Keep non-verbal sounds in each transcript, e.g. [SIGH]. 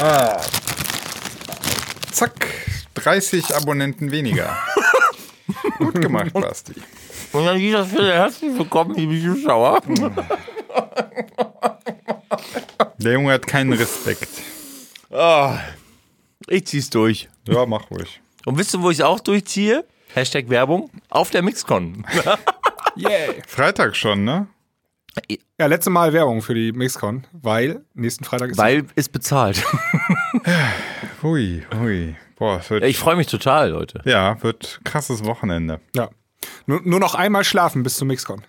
Ah. Zack, 30 Abonnenten weniger. [LAUGHS] Gut gemacht, Basti. Und an dieser Stelle herzlich willkommen, liebe Zuschauer. [LAUGHS] Der Junge hat keinen Respekt. Ich zieh's durch. Ja, mach ruhig. Und wisst ihr, wo ich auch durchziehe? Hashtag Werbung. Auf der Mixcon. [LAUGHS] Yay. Freitag schon, ne? Ja, letzte Mal Werbung für die Mixcon, weil nächsten Freitag ist Weil ist bezahlt. [LAUGHS] Hui, hui. Boah, wird, Ich freue mich total, Leute. ja, wird krasses Wochenende. ja. Nur, nur noch einmal schlafen bis zum Mixcon.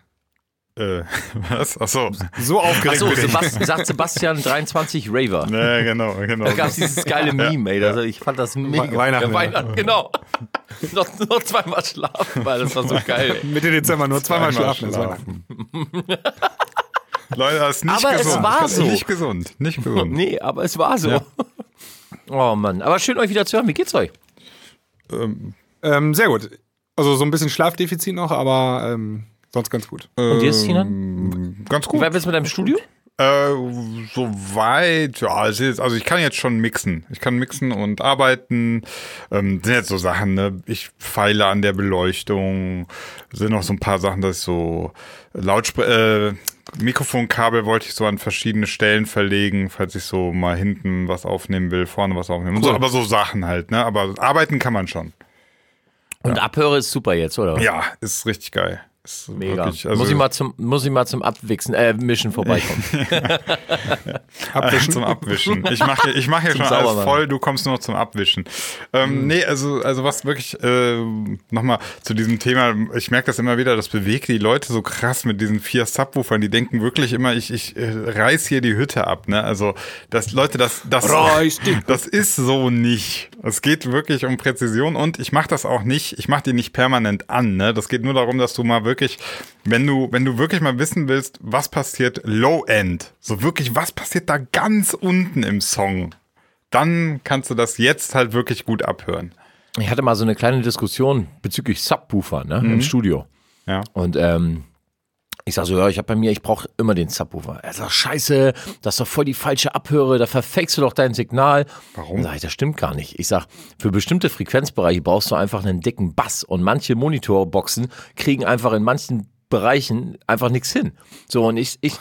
Äh, [LAUGHS] was? Achso. So aufgeregt Achso. Sebast sagt Sebastian 23 Raver. [LAUGHS] Ja, genau, genau. Da gab es dieses geile Meme, ey. Das, ich fand das mega. Weihnachten, Ja, Weihnachten, genau. [LAUGHS] noch, noch zweimal schlafen, weil das war so geil. ey. Mitte Dezember nur zweimal Zweimal schlafen. ist Weihnachten. Leute, das ist nicht Aber es gesund. war Das ist so. Nicht gesund, nicht gesund. Nee, aber es war so. Oh Mann. Aber schön, euch wieder zu hören. Wie geht's euch? Ähm, sehr gut. Also so ein bisschen Schlafdefizit noch, aber ähm, sonst ganz gut. Und dir, Tina? Ganz Wie gut. weit bist du mit deinem Studio? Äh, soweit, ja, ist, also ich kann jetzt schon mixen. Ich kann mixen und arbeiten. Ähm, sind jetzt so Sachen, ne? Ich feile an der Beleuchtung. Sind noch so ein paar Sachen, dass ich so Lautspr äh, Mikrofonkabel wollte ich so an verschiedene Stellen verlegen, falls ich so mal hinten was aufnehmen will, vorne was aufnehmen. Und so, aber so Sachen halt, ne? Aber arbeiten kann man schon. Und Abhöre ist super jetzt, oder? Ja, ist richtig geil. Mega. Wirklich, also muss, ich mal zum, muss ich mal zum Abwichsen, äh, Mischen vorbeikommen. [LAUGHS] Abwischen. zum Abwischen. Ich mache ich mach hier Zum schon alles Saubermachen. voll, du kommst nur noch zum Abwischen. Ähm, Nee, also, also was wirklich, äh, nochmal zu diesem Thema, ich merke das immer wieder, das bewegt die Leute so krass mit diesen vier Subwoofern, die denken wirklich immer, ich, ich äh, reiß hier die Hütte ab, ne? Also, das, Leute, das, das, [LAUGHS] das ist so nicht. Es geht wirklich um Präzision und ich mache das auch nicht, ich mache die nicht permanent an, ne? Das geht nur darum, dass du mal wirklich, wenn du, wenn du wirklich mal wissen willst, was passiert Low End, so wirklich, was passiert da ganz unten im Song, dann kannst du das jetzt halt wirklich gut abhören. Ich hatte mal so eine kleine Diskussion bezüglich Subwoofer ne, im Studio. Ja. Und ähm, ich sag so, ja, ich habe bei mir, ich brauche immer den Subwoofer. Er sagt, scheiße, das ist doch voll die falsche Abhöre, da verfakst du doch dein Signal. Warum? Sag ich, das stimmt gar nicht. Ich sag, für bestimmte Frequenzbereiche brauchst du einfach einen dicken Bass und manche Monitorboxen kriegen einfach in manchen Bereichen einfach nichts hin. So, und ich, ich,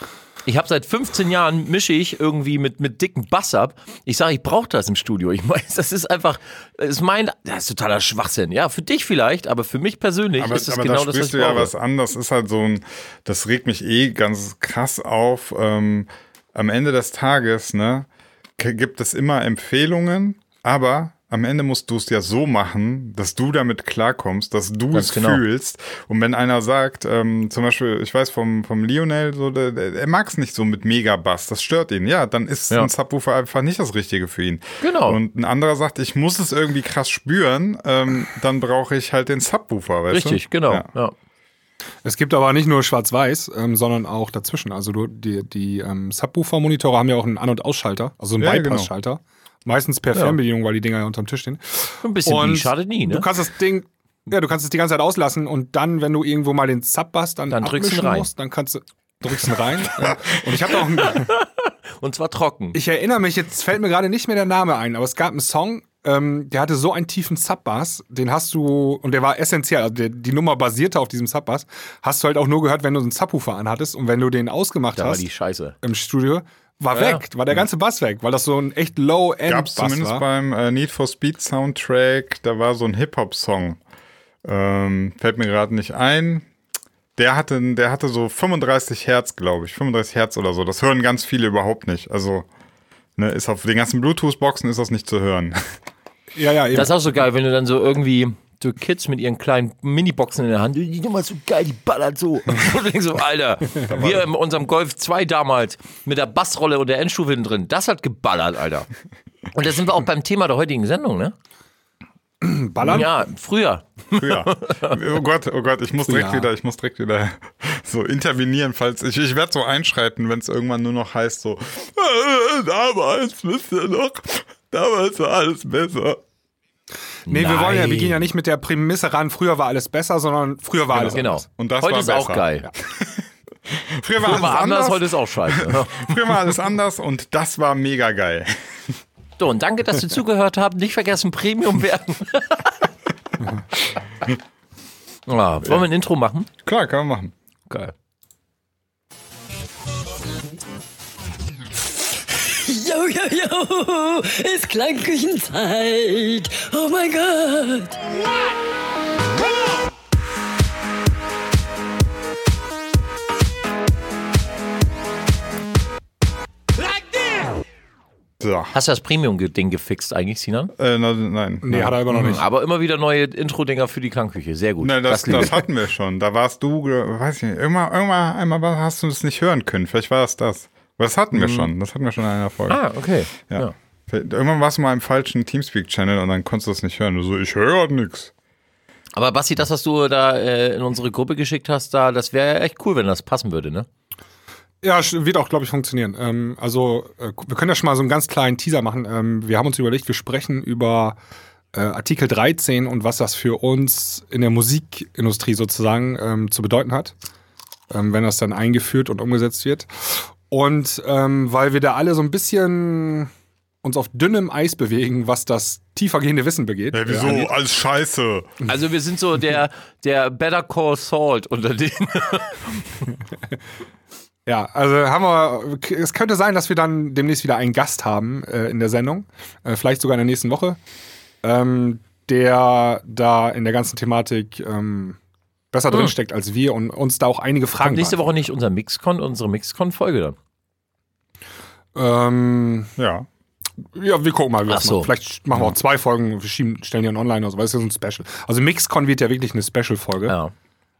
ich habe seit 15 Jahren mische ich irgendwie mit, mit dicken Bass ab. Ich sage, ich brauche das im Studio. Ich [LAUGHS] meine, das ist einfach, das ist mein, das ist totaler Schwachsinn. Ja, für dich vielleicht, aber für mich persönlich Aber, ist es aber genau da das, was ich du ja brauche. was an. Das ist halt so ein, das regt mich eh ganz krass auf. Ähm, am Ende des Tages, ne, gibt es immer Empfehlungen, aber am Ende musst du es ja so machen, dass du damit klarkommst, dass du Ganz es genau. fühlst. Und wenn einer sagt, ähm, zum Beispiel, ich weiß vom, vom Lionel, so, der, der, er mag es nicht so mit Megabass, das stört ihn. Ja, dann ist Ja. ein Subwoofer einfach nicht das Richtige für ihn. Genau. Und ein anderer sagt, ich muss es irgendwie krass spüren, ähm, dann brauche ich halt den Subwoofer, weißt du? Richtig, genau. Ja. Ja. Es gibt aber nicht nur Schwarz-Weiß, ähm, sondern auch dazwischen. Also du, die, die ähm, Subwoofer-Monitore haben ja auch einen An- und Ausschalter, also einen Ja, genau. Meistens per Fernbedienung, weil die Dinger ja unterm Tisch stehen. Ein bisschen Und wie schadet nie, ne? Du kannst das Ding, ja, du kannst es die ganze Zeit auslassen und dann, wenn du irgendwo mal den Sub-Bass dann, Dann drückst du rein. musst, dann kannst du drückst ihn rein. ja. Und ich habe auch, einen, [LAUGHS] Und zwar trocken. ich erinnere mich, jetzt fällt mir gerade nicht mehr der Name ein, aber es gab einen Song, ähm, der hatte so einen tiefen Sub-Bass, den hast du, und der war essentiell, also der, die Nummer basierte auf diesem Sub-Bass, hast du halt auch nur gehört, wenn du einen Subwoofer anhattest und wenn du den ausgemacht da war hast die Scheiße. im Studio, war Ja. weg, war der ganze Bass weg, weil das so ein echt Low-End-Bass Gab es zumindest war. beim äh, Need for Speed Soundtrack, da war so ein Hip-Hop-Song. Ähm, fällt mir gerade nicht ein. Der hatte, der hatte so 35 Hertz, glaube ich. 35 Hertz oder so. Das hören ganz viele überhaupt nicht. Also, ne, ist auf den ganzen Bluetooth-Boxen ist das nicht zu hören. Ja, ja, eben. Das ist auch so geil, wenn du dann so irgendwie so Kids mit ihren kleinen Miniboxen in der Hand, die Nummer ist so geil, die ballert so. [LAUGHS] Und denkst so, Alter, wir in unserem Golf 2 damals mit der Bassrolle und der Endstufe hinten drin, das hat geballert, Alter. Und da sind wir auch beim Thema der heutigen Sendung, ne? [CLEARS THROAT] Ballern? Ja, früher. Früher. [LAUGHS] Oh Gott, oh Gott, ich muss direkt Früher. wieder, ich muss direkt wieder [LAUGHS] so intervenieren, falls ich, ich werde so einschreiten, wenn es irgendwann nur noch heißt so, damals wisst ihr noch, damals war alles besser. Nee, wir wollen ja, wir Nein. gehen ja nicht mit der Prämisse ran, früher war alles besser, sondern früher war alles Genau. anders. Und das heute war ist auch besser. geil. [LAUGHS] Früher war Früher alles war anders, anders, heute ist auch scheiße. [LAUGHS] früher war alles anders und das war mega geil. So, und danke, dass ihr zugehört habt. Nicht vergessen, Premium werden. [LAUGHS] ah, wollen wir ein Intro machen? Klar, kann man machen. Geil. Jo, jo, ist Klangküchenzeit. Oh mein Gott. So. Hast du das Premium-Ding gefixt eigentlich, Sinan? Äh, na, nein. Nee, hat er immer noch nicht. Aber immer wieder neue Intro-Dinger für die Klangküche. Sehr gut. Nein, das, das ich. hatten wir schon. Da warst du, weiß ich nicht, irgendwann, irgendwann einmal hast du es nicht hören können. Vielleicht war es das. Das hatten wir schon. Das hatten wir schon in einer Folge. Ah, okay. ja. ja. Irgendwann warst du mal im falschen Teamspeak-Channel und dann konntest du es nicht hören. Du so, ich höre nix. Aber Basti, das, was du da äh, in unsere Gruppe geschickt hast, da, das wäre echt cool, wenn das passen würde, ne? Ja, wird auch, glaube ich, funktionieren. Ähm, also, äh, wir können ja schon mal so einen ganz kleinen Teaser machen. Ähm, wir haben uns überlegt, wir sprechen über äh, Artikel 13 und was das für uns in der Musikindustrie sozusagen ähm, zu bedeuten hat, ähm, wenn das dann eingeführt und umgesetzt wird. Und ähm, weil wir da alle so ein bisschen uns auf dünnem Eis bewegen, was das tiefergehende Wissen begeht. Ja, wieso? Äh, Alles scheiße. Also wir sind so der, der Better Call Salt unter denen. [LAUGHS] Ja, also haben wir, es könnte sein, dass wir dann demnächst wieder einen Gast haben äh, in der Sendung, äh, vielleicht sogar in der nächsten Woche, ähm, der da in der ganzen Thematik ähm, besser drin steckt als wir und uns da auch einige Fragen Nächste Woche nicht unser Mixcon, unsere Mixcon-Folge dann. Ähm, Ja. ja, wir gucken mal, wie wir so. machen. Vielleicht machen wir auch zwei Folgen, wir schieben, stellen die dann online aus, weil es ist ein Special. Also Mixcon wird ja wirklich eine Special-Folge, Ja.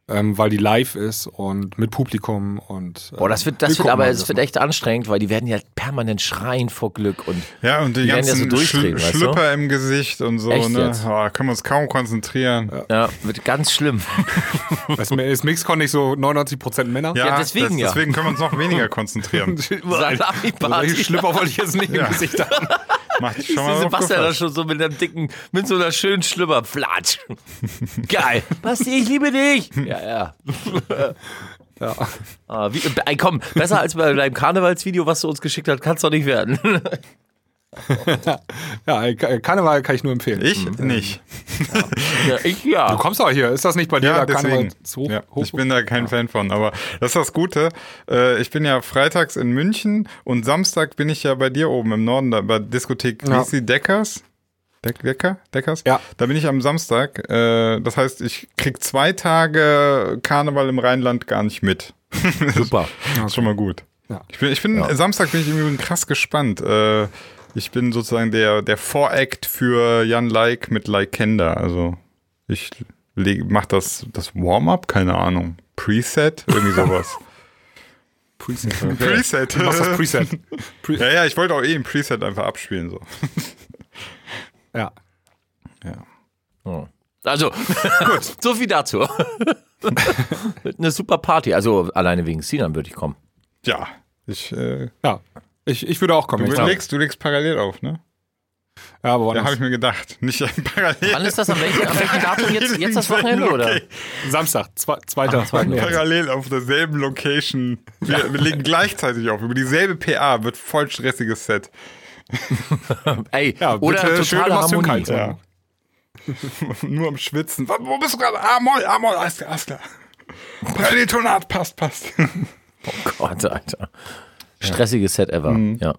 Ähm, weil die live ist und mit Publikum und. äh, Boah, das wird, wir das wird gucken aber, es das wird echt anstrengend, weil die werden ja permanent schreien vor Glück und Ja, und die, Die werden ja so ganzen Schl weißt du? Schlüpper im Gesicht und so, Echt ne? jetzt? Oh, können wir uns kaum konzentrieren. ja, wird ganz schlimm. [LAUGHS] Weißt du, ist Mixcon nicht so 99% Männer? Ja, deswegen ja. Deswegen können wir uns noch weniger konzentrieren. [LAUGHS] Salami-Party. Solche Schlipper wollte ich jetzt nicht Ja. im Gesicht haben. [LAUGHS] Macht schon mal Sebastian da schon so mit einem dicken, mit so einer schönen Schlüpper. Flatsch. Geil. Basti, ich liebe dich. Ja, ja. [LAUGHS] Ja. Ah, wie, ey, komm, besser als bei deinem Karnevalsvideo, was du uns geschickt hast, kann es doch nicht werden. [LAUGHS] Ja, Ka- Karneval kann ich nur empfehlen. Ich nicht. ja, [LAUGHS] ich ja. Du kommst auch hier. Ist das nicht bei dir Ja, der Karneval deswegen. hoch? Ja, hoch? ich bin da kein Fan von. Aber das ist das Gute. Äh, ich bin ja freitags in München und Samstag bin ich ja bei dir oben im Norden, da bei Diskothek Ja. wie Deckers. Deck, Decker? Deckers? Ja. Da bin ich am Samstag. Äh, das heißt, ich krieg zwei Tage Karneval im Rheinland gar nicht mit. [LAUGHS] Super. Das ist schon mal gut. Ja. Ich bin, ich bin Samstag bin ich im Übrigen krass gespannt. Äh, ich bin sozusagen der, der Voract für Jan Like mit Likenda. Also ich leg, mach das, das Warm-up, keine Ahnung. Preset, irgendwie sowas. [LAUGHS] Preset. Preset. Du machst das Preset. [LAUGHS] Pre ja, ja, ich wollte auch eh ein Preset einfach abspielen. So. [LAUGHS] ja. Ja. Also, so viel dazu. Eine super Party. Also, alleine wegen Sinan würde ich kommen. ja, ich, äh, ja. Ich, ich würde auch kommen. du, legst, du legst parallel auf, ne? Ja, aber Ja, woanders. habe ich mir gedacht. Nicht [LAUGHS] parallel. Wann ist das? An welchem, an welchem Datum? Jetzt, jetzt das Wochenende, [LAUGHS] oder? Okay. Samstag, zwei, zweiter. Parallel auf derselben Location. Wir, wir legen gleichzeitig auf. Über dieselbe PA wird voll stressiges Set. [LAUGHS] Ey, Ja, oder bitte schön totale immer Harmonie. Ja. Nur am Schwitzen. Wo wo bist du gerade? Ah, moll, ah, moll, alles klar, alles klar. Paralleltonat, passt, passt. Gott, Alter. Stressiges Set ever. Mhm. Ja.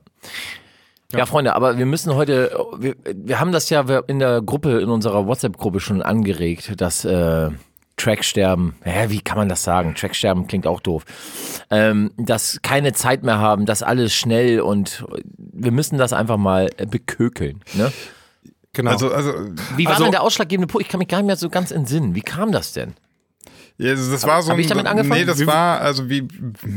Ja, Freunde, aber wir müssen heute, wir, wir haben das ja in der Gruppe, in unserer WhatsApp-Gruppe schon angeregt, dass äh, Tracksterben, hä, wie kann man das sagen? Tracksterben klingt auch doof. Ähm, dass keine Zeit mehr haben, dass alles schnell und wir müssen das einfach mal äh, bekökeln. Ne? Genau. Also, also, Wie war Also- denn der ausschlaggebende Punkt? Ich kann mich gar nicht mehr so ganz entsinnen. Wie kam das denn? Ja, also das war so hab ein, ich damit angefangen? Nee, das war, also wie,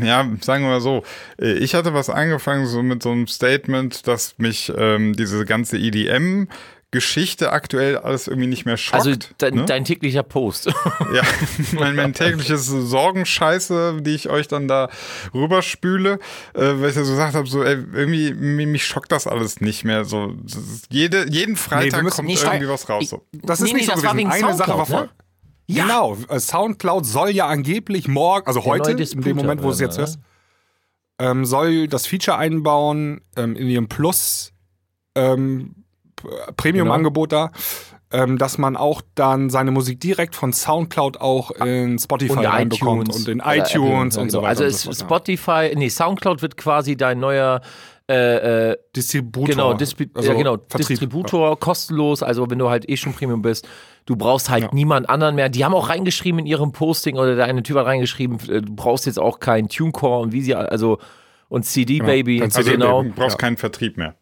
ja, sagen wir mal so, äh, ich hatte was angefangen so mit so einem Statement, dass mich ähm, diese ganze EDM Geschichte aktuell alles irgendwie nicht mehr schockt. Also dein, ne? dein täglicher Post. [LAUGHS] Ja, mein, mein tägliches Sorgenscheiße, die ich euch dann da rüberspüle, äh, weil ich ja so gesagt habe, so ey, irgendwie mi- mich schockt das alles nicht mehr. So jede, jeden Freitag müssen kommt irgendwie was raus. So. das ist Nee, nicht nee, so das war gewesen. wegen Eine Sache war Soundcloud, voll. ne? Ja. Genau, äh, Soundcloud soll ja angeblich morgen, also Der heute, in dem Moment, wo du es jetzt hörst, ähm, soll das Feature einbauen ähm, in ihrem Plus ähm, Premium-Angebot da, ähm, dass man auch dann seine Musik direkt von Soundcloud auch in Spotify und reinbekommt iTunes und in iTunes Apple, und so genau. weiter. Also ist so. Spotify, nee, Soundcloud wird quasi dein neuer äh, äh, Distributor. Genau, Dispi also ja, genau Vertrieb. Distributor, kostenlos, also wenn du halt eh schon Premium bist, du brauchst halt Ja. niemand anderen mehr. Die haben auch reingeschrieben in ihrem Posting oder der eine Typ hat reingeschrieben, äh, du brauchst jetzt auch keinen TuneCore und wie sie, also und CD Baby, kein Also CD genau, du brauchst Ja. keinen Vertrieb mehr.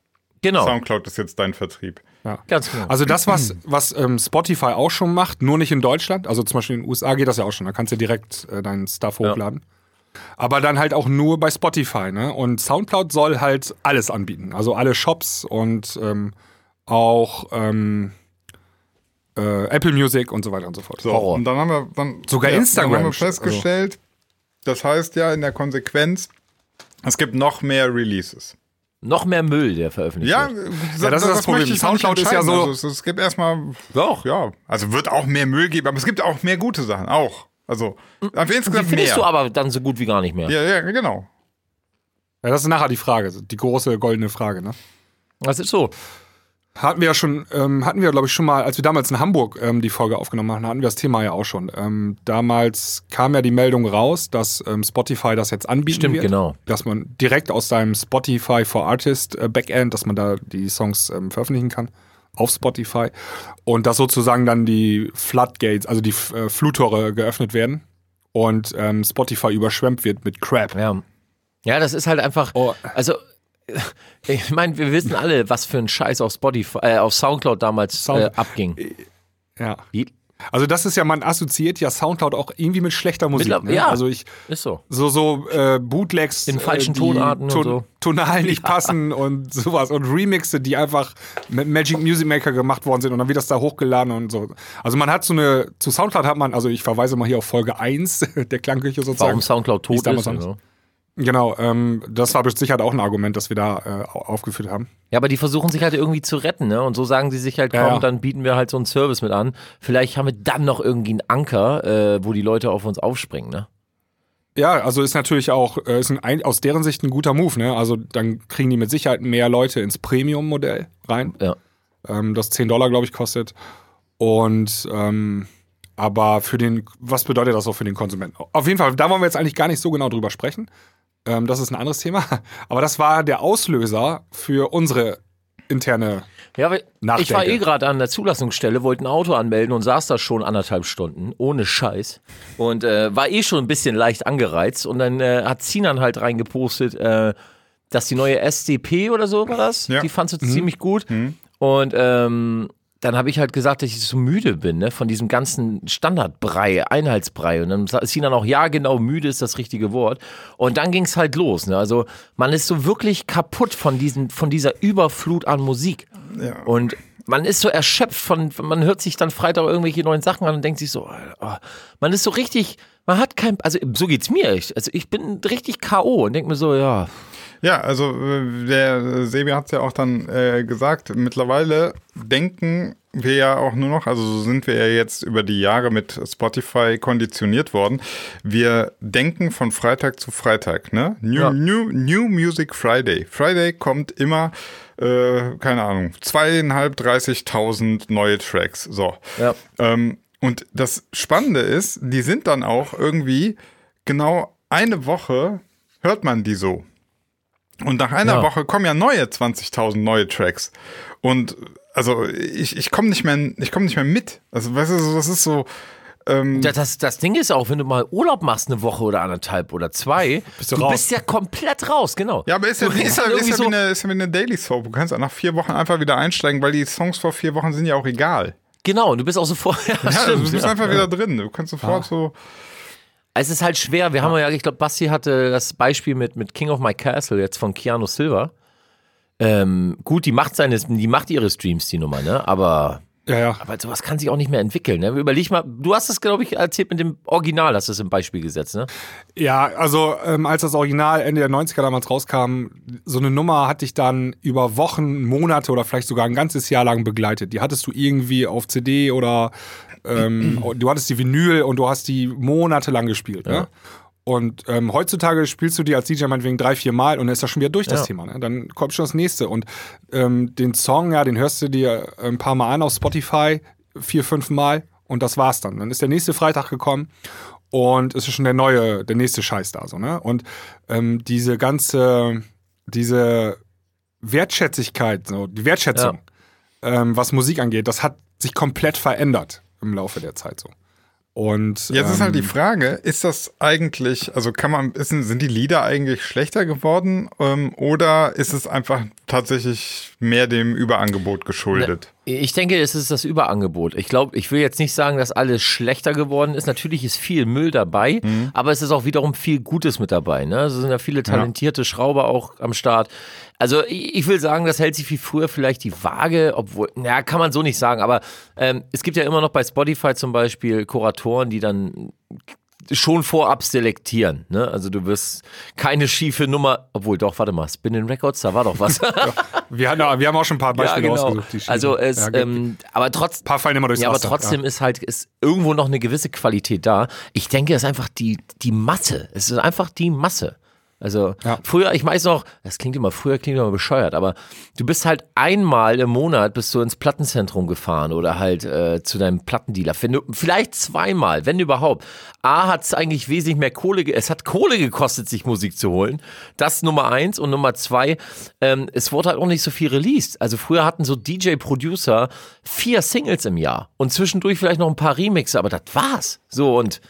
genau, Soundcloud ist jetzt dein Vertrieb. ganz genau. Also das, was, was ähm, Spotify auch schon macht, nur nicht in Deutschland. Also zum Beispiel in den USA geht das ja auch schon. Da kannst du direkt äh, deinen Stuff Ja. Aber dann halt auch nur bei Spotify. Ne? Und Soundcloud soll halt alles anbieten. Also alle Shops und ähm, auch ähm, äh, Apple Music und so weiter und so fort. So, Horror. und dann haben wir dann, Sogar ja, Instagram. Dann haben wir festgestellt, das heißt ja in der Konsequenz, es gibt noch mehr Releases. Noch mehr Müll, der veröffentlicht Ja, wird. Ja, das ist das Problem. möchte ich noch nicht Soundcloud ist ja so- Also es, es gibt erstmal, Doch. ja, also wird auch mehr Müll geben, aber es gibt auch mehr gute Sachen, auch. Also, aber Die insgesamt findest mehr. du aber dann so gut wie gar nicht mehr. ja, ja, genau. Ja, das ist nachher die Frage, die große goldene Frage. Ne? Das ist so. Hatten wir ja schon, ähm, hatten wir, glaube ich, schon mal, als wir damals in Hamburg ähm, die Folge aufgenommen haben, hatten wir das Thema ja auch schon. Ähm, damals kam ja die Meldung raus, dass ähm, Spotify das jetzt anbieten Stimmt, wird. genau. Dass man direkt aus seinem Spotify for Artist äh, Backend, dass man da die Songs ähm, veröffentlichen kann auf Spotify und dass sozusagen dann die Floodgates, also die äh, Fluttore geöffnet werden und ähm, Spotify überschwemmt wird mit Crap. Ja. Ja, das ist halt einfach, Oh. also [LAUGHS] ich meine, wir wissen alle, was für ein Scheiß auf Spotify, äh, auf Soundcloud damals Sound- äh, abging. Ja. Wie? Also das ist ja, man assoziiert ja Soundcloud auch irgendwie mit schlechter Musik. Mittler- Ne? ja. Also ich, Ist so. so so äh, Bootlegs In falschen äh, die Tonarten und so. tonal nicht [LAUGHS] passen und sowas und Remixe, die einfach mit Magic Music Maker gemacht worden sind und dann wird das da hochgeladen und so. Also man hat so eine zu Soundcloud hat man, also ich verweise mal hier auf Folge 1 [LAUGHS] der Klangküche sozusagen. Warum Soundcloud tot ist. Also. Genau, ähm, das war sicher auch ein Argument, das wir da äh, au- aufgeführt haben. Ja, aber die versuchen sich halt irgendwie zu retten, ne? Und so sagen sie sich halt, komm, Ja, ja. dann bieten wir halt so einen Service mit an. Vielleicht haben wir dann noch irgendwie einen Anker, äh, wo die Leute auf uns aufspringen, ne? Ja, also ist natürlich auch äh, ist ein, aus deren Sicht ein guter Move, ne? Also dann kriegen die mit Sicherheit mehr Leute ins Premium-Modell rein. Ja. ähm, das 10 Dollar, glaube ich, kostet. Und ähm, aber für den, was bedeutet das auch für den Konsumenten? Auf jeden Fall, da wollen wir jetzt eigentlich gar nicht so genau drüber sprechen. Ähm, das ist ein anderes Thema. [LAUGHS] Aber das war der Auslöser für unsere interne. Ja, weil Nachdenke. ich war eh gerade an der Zulassungsstelle, wollte ein Auto anmelden und saß da schon anderthalb Stunden, ohne Scheiß. Und äh, war eh schon ein bisschen leicht angereizt. Und dann äh, hat Sinan halt reingepostet, äh, dass die neue SDP oder so war das, Ja. die fandst du ziemlich gut. Und ähm, dann habe ich halt gesagt, dass ich so müde bin, ne, von diesem ganzen Standardbrei, Einheitsbrei. Und dann ist Sinan auch, ja, genau, müde ist das richtige Wort. Und dann ging es halt los. Ne? Also man ist so wirklich kaputt von, diesen, von dieser Überflut an Musik. Ja. Und man ist so erschöpft von, man hört sich dann Freitag irgendwelche neuen Sachen an und denkt sich so, oh, man ist so richtig, man hat kein, also so geht's mir echt. Also ich bin richtig K.O. und denk mir so, ja, Ja, also äh, der Sebi hat es ja auch dann äh, gesagt, mittlerweile denken wir ja auch nur noch, also so sind wir ja jetzt über die Jahre mit Spotify konditioniert worden. Wir denken von Freitag zu Freitag, ne? New, Ja. New, New Music Friday. Friday kommt immer, äh, keine Ahnung, zweieinhalb, dreißigtausend neue Tracks. So. ja. Ähm, und das Spannende ist, die sind dann auch irgendwie genau eine Woche hört man die so. Und nach einer Ja. Woche kommen ja neue 20.000 neue Tracks. Und also ich, ich komme nicht mehr, ich komme nicht mehr mit. Also weißt du, so, das ist so. Ähm, Das, das, das Ding ist auch, wenn du mal Urlaub machst, eine Woche oder anderthalb oder zwei, Bist du du bist ja komplett raus, genau. ja, aber ist ja, Du ist ja, ist ja irgendwie wie, eine, ist ja wie eine Daily Soap. Du kannst auch nach vier Wochen einfach wieder einsteigen, weil die Songs vor vier Wochen sind ja auch egal. Genau, und du bist auch sofort, [LAUGHS] ja, Ja, stimmt, du bist ja. einfach wieder drin. Du kannst sofort so. Es ist halt schwer. Wir haben ja, ich glaube, Basti hatte das Beispiel mit, mit King of My Castle jetzt von Keanu Silver. Ähm, gut, die macht seine, die macht ihre Streams, die Nummer, ne? Aber, Ja, ja. aber sowas kann sich auch nicht mehr entwickeln, ne? Überleg mal, du hast es, glaube ich, erzählt mit dem Original, hast du es im Beispiel gesetzt, ne? Ja, also ähm, als das Original Ende der 90er damals rauskam, so eine Nummer hat dich dann über Wochen, Monate oder vielleicht sogar ein ganzes Jahr lang begleitet. Die hattest du irgendwie auf CD oder ähm, [CLEARS THROAT] du hattest die Vinyl und du hast die monatelang gespielt. Ne? Und ähm, heutzutage spielst du die als DJ meinetwegen drei, vier Mal und dann ist das schon wieder durch das Ja. Thema. Ne? Dann kommt schon das nächste. Und ähm, den Song, ja, den hörst du dir ein paar Mal an auf Spotify, vier, fünf Mal und das war's dann. Dann ist der nächste Freitag gekommen und es ist schon der neue, der nächste Scheiß da so, ne? Und ähm, diese ganze, diese Wertschätzigkeit, so, die Wertschätzung, ähm, was Musik angeht, das hat sich komplett verändert im Laufe der Zeit so. Und Jetzt ist halt die ähm, Frage, ist das eigentlich, also kann man, ist, sind die Lieder eigentlich schlechter geworden ähm, oder ist es einfach tatsächlich mehr dem Überangebot geschuldet? Ich denke, es ist das Überangebot. Ich glaube, ich will jetzt nicht sagen, dass alles schlechter geworden ist. Natürlich ist viel Müll dabei, Mhm. aber es ist auch wiederum viel Gutes mit dabei. Ne? Es sind ja viele talentierte Schrauber auch am Start. Also ich will sagen, das hält sich wie früher vielleicht die Waage, obwohl, na, kann man so nicht sagen, aber ähm, es gibt ja immer noch bei Spotify zum Beispiel Kuratoren, die dann schon vorab selektieren. Ne? Also du wirst keine schiefe Nummer, obwohl doch, warte mal, Spinning Records, da war doch was. [LAUGHS] wir, haben, wir haben auch schon ein paar ja, Beispiele genau. ausgesucht. Also es, ja, ähm, aber trotz, paar fallen immer durchs ja, aber trotzdem ist halt ist irgendwo noch eine gewisse Qualität da. Ich denke, es ist einfach die die Masse. Es ist einfach die Masse. Also Ja. früher, ich weiß noch, das klingt immer, früher klingt immer bescheuert, aber du bist halt einmal im Monat bist du ins Plattenzentrum gefahren oder halt äh, zu deinem Plattendealer. Wenn du, vielleicht zweimal, wenn überhaupt. A hat es eigentlich wesentlich mehr Kohle, es hat Kohle gekostet, sich Musik zu holen. Das Nummer eins und Nummer zwei, ähm, es wurde halt auch nicht so viel released. Also früher hatten so DJ-Producer vier Singles im Jahr und zwischendurch vielleicht noch ein paar Remixe, aber das war's. So und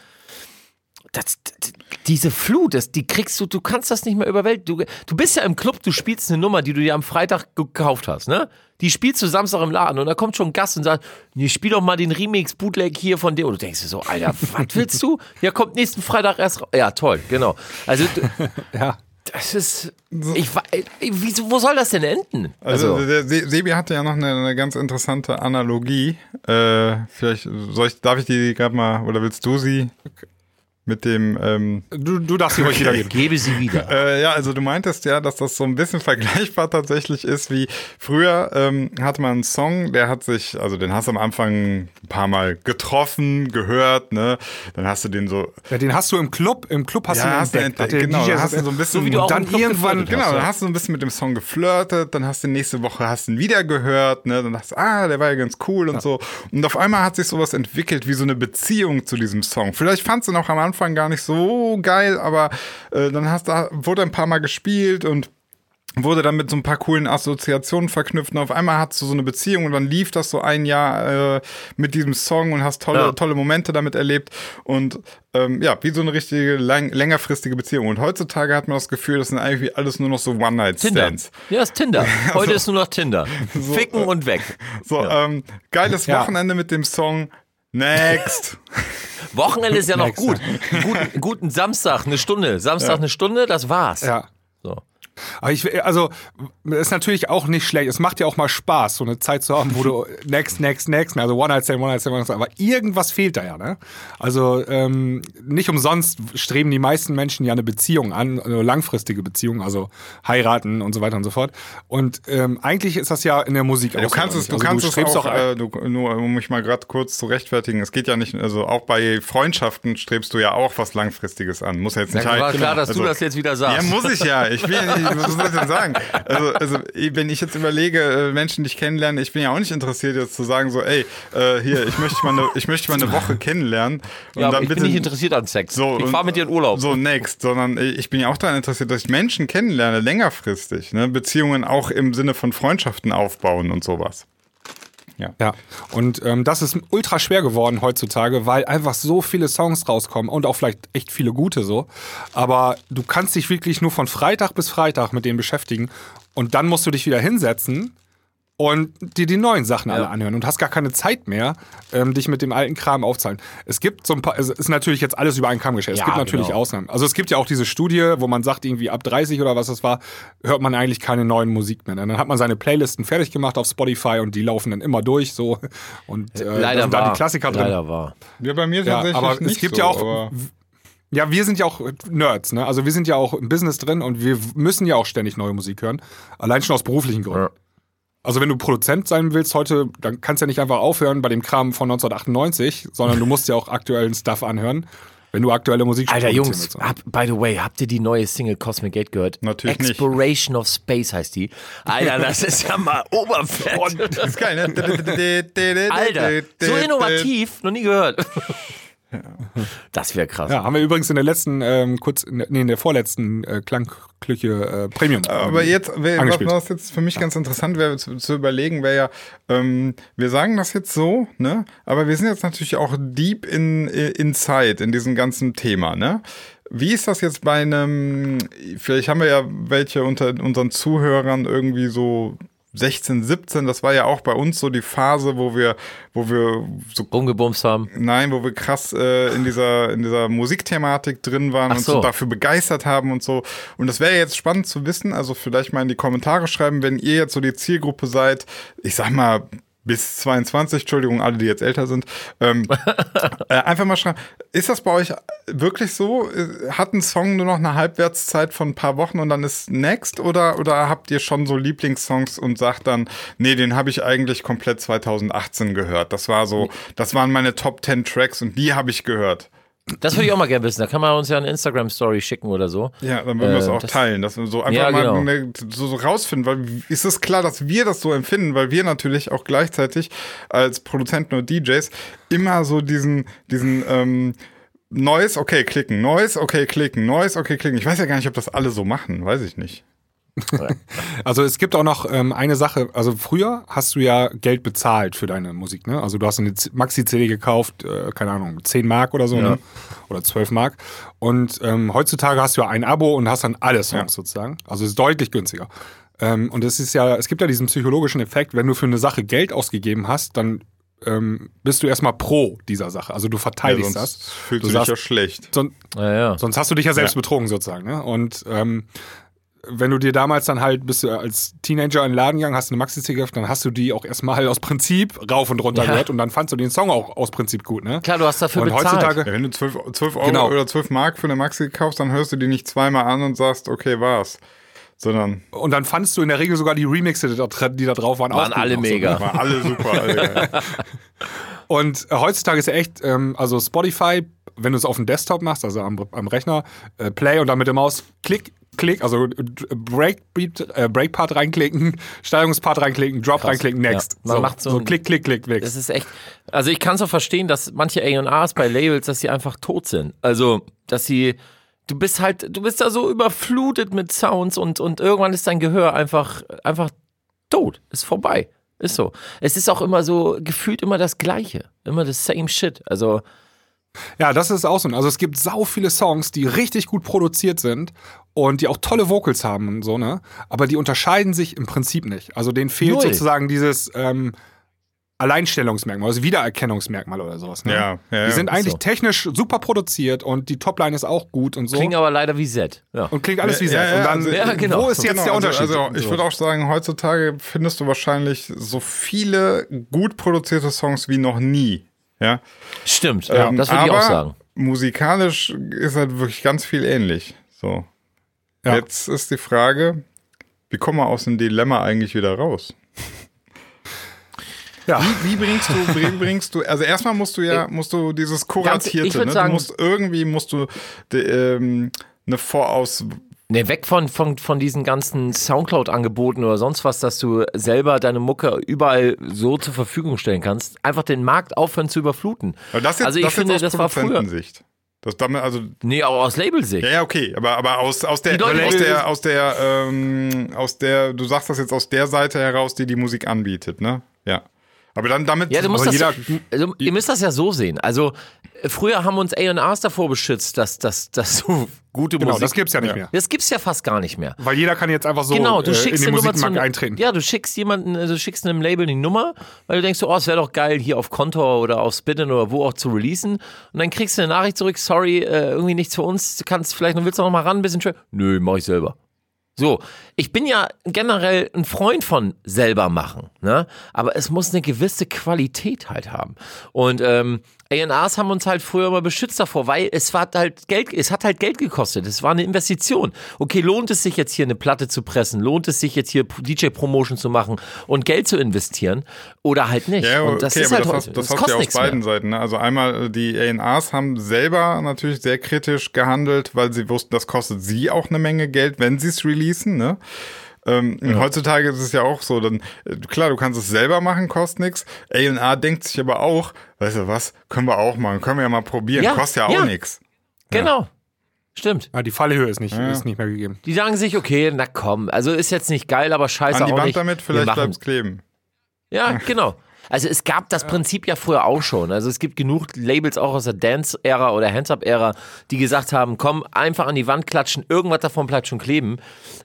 das, das, diese Flut, das, die kriegst du, du kannst das nicht mehr überwältigen. Du, du bist ja im Club, du spielst eine Nummer, die du dir am Freitag gekauft hast, ne? Die spielst du Samstag im Laden und da kommt schon ein Gast und sagt, nee, spiel doch mal den Remix Bootleg hier von dem. Und du denkst dir so, Alter, [LAUGHS] was willst du? Ja, kommt nächsten Freitag erst raus. Ja, toll, genau. Also, du- [LAUGHS] ja. das ist, ich, ey, wieso, wo soll das denn enden? Also, der Se- Sebi hatte ja noch eine, eine ganz interessante Analogie. Äh, vielleicht soll ich, darf ich die gerade mal, oder willst du sie mit dem ähm, Du, du darfst sie ruhig wiedergeben. Gebe sie wieder. [LAUGHS] Äh, ja, also du meintest ja, dass das so ein bisschen vergleichbar [LAUGHS] tatsächlich ist wie früher ähm, hatte man einen Song, der hat sich, also den hast du am Anfang ein paar Mal getroffen, gehört, ne? Dann hast du den so, Ja, den hast du im Club, im Club hast du ihn hast du entdeckt. entdeckt, genau, DJ hast du so- so ein bisschen, So wie du auch dann irgendwann, Genau, hast, dann ja. hast du ein bisschen mit dem Song geflirtet, dann hast du nächste Woche hast du ihn wieder gehört, ne? Dann dachtest du, ah, der war ja ganz cool und so. Und auf einmal hat sich sowas entwickelt wie so eine Beziehung zu diesem Song. Vielleicht fandst du auch am Anfang gar nicht so geil, aber äh, dann hast du, wurde ein paar Mal gespielt und wurde dann mit so ein paar coolen Assoziationen verknüpft und auf einmal hast du so eine Beziehung und dann lief das so ein Jahr äh, mit diesem Song und hast tolle, Ja. tolle Momente damit erlebt und ähm, ja, wie so eine richtige lang, längerfristige Beziehung. Und heutzutage hat man das Gefühl, das sind eigentlich alles nur noch so Tinder. One-Night-Stands. Ja, ist Tinder. [LAUGHS] Heute ist nur noch Tinder. [LAUGHS] Ficken und weg. So, ähm, geiles Ja. Wochenende mit dem Song Next. [LAUGHS] Wochenende ist ja noch gut. Guten, guten Samstag, eine Stunde. Samstag eine Stunde, das war's. Ja. So. Aber ich, also, ist natürlich auch nicht schlecht. Es macht ja auch mal Spaß, so eine Zeit zu haben, wo du [LAUGHS] next, next, next, also One Night Stand, One Night Stand, One Night Stand, aber irgendwas fehlt da ja, ne? Also, ähm, nicht umsonst streben die meisten Menschen ja eine Beziehung an, eine langfristige Beziehung, also heiraten und so weiter und so fort. Und ähm, eigentlich ist das ja in der Musik Du auch kannst so es, du also, kannst es strebst auch, äh, du, nur um mich mal gerade kurz zu rechtfertigen. Es geht ja nicht, also auch bei Freundschaften strebst du ja auch was Langfristiges an. Muss ja jetzt nicht Ja, war heißen- klar, dass also, du das jetzt wieder sagst. Ja, muss ich ja. Ich will, [LAUGHS] ja nicht- was soll ich denn sagen? Also, also, wenn ich jetzt überlege, äh, Menschen, die ich kennenlerne, ich bin ja auch nicht interessiert, jetzt zu sagen, so, ey, äh, hier, ich möchte mal eine, ich möchte mal eine Woche kennenlernen. Und ja, dann ich bitte, bin nicht interessiert an Sex. so, ich fahre mit dir in Urlaub. So, next. Sondern ich bin ja auch daran interessiert, dass ich Menschen kennenlerne, längerfristig. Ne? Beziehungen auch im Sinne von Freundschaften aufbauen und sowas. Ja, und ähm, das ist ultra schwer geworden heutzutage, weil einfach so viele Songs rauskommen und auch vielleicht echt viele gute so. Aber du kannst dich wirklich nur von Freitag bis Freitag mit denen beschäftigen und dann musst du dich wieder hinsetzen und dir die neuen Sachen alle anhören und hast gar keine Zeit mehr, ähm, dich mit dem alten Kram aufzahlen. Es gibt so ein paar, es ist natürlich jetzt alles über einen Kamm geschert. Es Ja, gibt natürlich genau. Ausnahmen. Also es gibt ja auch diese Studie, wo man sagt, irgendwie ab 30 oder was das war, hört man eigentlich keine neuen Musik mehr. Dann hat man seine Playlisten fertig gemacht auf Spotify und die laufen dann immer durch so. Und äh, da Leider sind war. da die Klassiker drin. Leider war. Ja, bei mir Ja, tatsächlich aber nicht es gibt so, ja auch. Ja, wir sind ja auch Nerds, ne? Also wir sind ja auch im Business drin und wir müssen ja auch ständig neue Musik hören. Allein schon aus beruflichen Gründen. Ja. Also wenn du Produzent sein willst heute, dann kannst du ja nicht einfach aufhören bei dem Kram von 1998, sondern du musst ja auch aktuellen Stuff anhören. wenn du aktuelle Musik Alter produzieren Jungs, hab, by the way, habt ihr die neue Single Cosmic Gate gehört? Natürlich nicht. Exploration of Space heißt die. Alter, das ist ja mal [LAUGHS] oberfett. Das ist geil, ne? [LAUGHS] [LAUGHS] Alter, so innovativ, noch nie gehört. Das wäre krass. Ja, haben wir übrigens in der letzten, ähm, kurz, in der- nee, in der vorletzten äh, Klangküche äh, Premium. Aber jetzt, wär- was, jetzt für mich ganz interessant wäre zu, zu überlegen, wäre ja, ähm, wir sagen das jetzt so, ne? Aber wir sind jetzt natürlich auch deep in, inside in diesem ganzen Thema, ne? Wie ist das jetzt bei einem, vielleicht haben wir ja welche unter unseren Zuhörern irgendwie so 16, 17, das war ja auch bei uns so die Phase, wo wir, wo wir so Rumgebumst haben. Nein, wo wir krass äh, in dieser in dieser Musikthematik drin waren Ach und so. so dafür begeistert haben und so. Und das wäre jetzt spannend zu wissen. Also vielleicht mal in die Kommentare schreiben, wenn ihr jetzt so die Zielgruppe seid. Ich sag mal bis 22, Entschuldigung, alle, die jetzt älter sind. Ähm, [LAUGHS] äh, einfach mal schreiben. Ist das bei euch wirklich so? Äh, Hat ein Song nur noch eine Halbwertszeit von ein paar Wochen und dann ist next? Oder, oder habt ihr schon so Lieblingssongs und sagt dann, nee, den habe ich eigentlich komplett 2018 gehört. Das war so, das waren meine Top 10 Tracks und die habe ich gehört. Das würde ich auch mal gerne wissen. Da kann man uns ja eine Instagram-Story schicken oder so. Ja, dann würden wir es Äh, auch das- teilen, dass wir so einfach Ja, mal genau. ne, so, so rausfinden, weil ist es klar, dass wir das so empfinden, weil wir natürlich auch gleichzeitig als Produzenten und DJs immer so diesen, diesen ähm, Noise, okay, klicken, Noise, okay, klicken, Noise, okay, klicken. Ich weiß ja gar nicht, ob das alle so machen, weiß ich nicht. [LAUGHS] Also es gibt auch noch ähm, eine Sache, also früher hast du ja Geld bezahlt für deine Musik, ne? Also du hast eine Maxi-CD gekauft, äh, keine Ahnung, 10 Mark oder so, ne? Oder 12 Mark. Und ähm, heutzutage hast du ja ein Abo und hast dann alle Songs sozusagen. Also es ist deutlich günstiger. Ähm, und es ist ja, es gibt ja diesen psychologischen Effekt, wenn du für eine Sache Geld ausgegeben hast, dann ähm, bist du erstmal pro dieser Sache. Also du Ja, verteidigst sonst das. fühlst du du dich sagst, ja schlecht. son Ja, ja. Sonst hast du dich ja selbst betrogen sozusagen. Ne? Und ähm, wenn du dir damals dann halt, bist du als Teenager in den Laden gegangen, hast eine Maxi-CD gekauft, dann hast du die auch erstmal aus Prinzip rauf und runter Ja. gehört und dann fandst du den Song auch aus Prinzip gut. Ne? Klar, du hast dafür und bezahlt. heutzutage, Ja, wenn du 12, 12 Euro Genau. oder 12 Mark für eine Maxi kaufst, dann hörst du die nicht zweimal an und sagst, okay, war's. Sondern und dann fandst du in der Regel sogar die Remixe, die da, die da drauf waren, Waren auch gut alle so, mega. ne? war alle super. Alle. [LAUGHS] Und äh, heutzutage ist ja echt, ähm, also Spotify, wenn du es auf dem Desktop machst, also am, am Rechner, äh, Play und dann mit der Maus Klick, Klick, also äh, Breakbeat, äh, Breakpart reinklicken, Steigerungspart reinklicken, Drop reinklicken, Next. Ja, man macht so so Klick, Klick, Klick, Klick. Das ist echt. Also ich kann es auch verstehen, dass manche A&Rs bei Labels, dass sie einfach tot sind. Also, dass sie. Du bist halt, du bist da so überflutet mit Sounds und, und irgendwann ist dein Gehör einfach, einfach tot. Ist vorbei. Ist so. Es ist auch immer so, gefühlt immer das Gleiche. Immer das same shit. Also, Ja, das ist auch so. Also es gibt sau viele Songs, die richtig gut produziert sind und die auch tolle Vocals haben und so, ne? Aber die unterscheiden sich im Prinzip nicht. Also denen fehlt Null. sozusagen dieses ähm, Alleinstellungsmerkmal, also Wiedererkennungsmerkmal oder sowas. Ne? Ja, ja, Die ja. sind eigentlich so. technisch super produziert und die Topline ist auch gut und so. klingt aber leider wie Z. Ja. und klingt alles wie Ja, Set. ja, und dann, also- Ja, genau. wo ist jetzt Genau, der also- Unterschied? Also, ich würde auch sagen, heutzutage findest du wahrscheinlich so viele gut produzierte Songs wie noch nie. Ja. Stimmt, Ähm, das würde ich auch sagen. Musikalisch ist halt wirklich ganz viel ähnlich. So. Ja. Jetzt ist die Frage, wie kommen wir aus dem Dilemma eigentlich wieder raus? ja. Wie bringst du, wie [LAUGHS] bringst du, also erstmal musst du ja, musst du dieses Kuratierte, ich würd ne? sagen- du musst irgendwie, musst du de, ähm, eine Voraus, Ne, weg von, von, von diesen ganzen Soundcloud-Angeboten oder sonst was, dass du selber deine Mucke überall so zur Verfügung stellen kannst. Einfach den Markt aufhören zu überfluten. Jetzt, also ich finde, das war früher. Das damit, also, Nee, auch aus Labelsicht. ja, ja, okay, aber, aber aus, aus der, aus der, aus der, ähm, aus der, du sagst das jetzt aus der Seite heraus, die die Musik anbietet, ne? Ja. Aber dann damit, Ja, du musst das, jeder- also, ihr müsst das ja so sehen. Also äh, früher haben uns A&Rs davor beschützt, dass, dass, dass so [LAUGHS] gute Genau, Musik... das gibt's ja nicht mehr. das gibt's ja fast gar nicht mehr. Weil jeder kann jetzt einfach so genau, du äh, in schickst den die Nummer Musikmarkt eintreten. Ja, du schickst jemanden, äh, du schickst einem Label die Nummer, weil du denkst, so, oh, es wäre doch geil, hier auf Kontor oder auf Spinnin oder wo auch zu releasen. Und dann kriegst du eine Nachricht zurück, sorry, äh, irgendwie nichts für uns, du kannst vielleicht noch, willst du noch mal ran, ein bisschen Tra Nö, mach ich selber. So, ich bin ja generell ein Freund von selber machen, ne? Aber es muss eine gewisse Qualität halt haben. Und ähm, A&Rs haben uns halt früher mal beschützt davor, weil es war halt Geld, es hat halt Geld gekostet. Es war eine Investition. Okay, lohnt es sich jetzt hier eine Platte zu pressen? Lohnt es sich jetzt hier DJ-Promotion zu machen und Geld zu investieren? Oder halt nicht? Ja, und das okay, ist halt das heute. hast, das das hast ja auf beiden mehr. Seiten. Ne? Also einmal äh, die A&Rs haben selber natürlich sehr kritisch gehandelt, weil sie wussten, das kostet sie auch eine Menge Geld, wenn sie es releasen. Ne? Ähm, und Heutzutage ist es ja auch so, dann äh, klar, du kannst es selber machen, kostet nichts. A&R denkt sich aber auch, weißt du was, können wir auch machen, können wir ja mal probieren, Ja, kostet ja auch ja. nichts. Genau. Stimmt. Ja, die Fallhöhe ist nicht, ist nicht mehr gegeben. Die sagen sich, okay, na komm, also ist jetzt nicht geil, aber scheiße An die auch Wand nicht. damit, vielleicht machen- bleibt's kleben. Ja, [LAUGHS] genau. Also es gab das Prinzip ja früher auch schon. Also es gibt genug Labels auch aus der Dance-Ära oder Hands-Up-Ära, die gesagt haben, komm, einfach an die Wand klatschen, irgendwas davon bleibt schon kleben.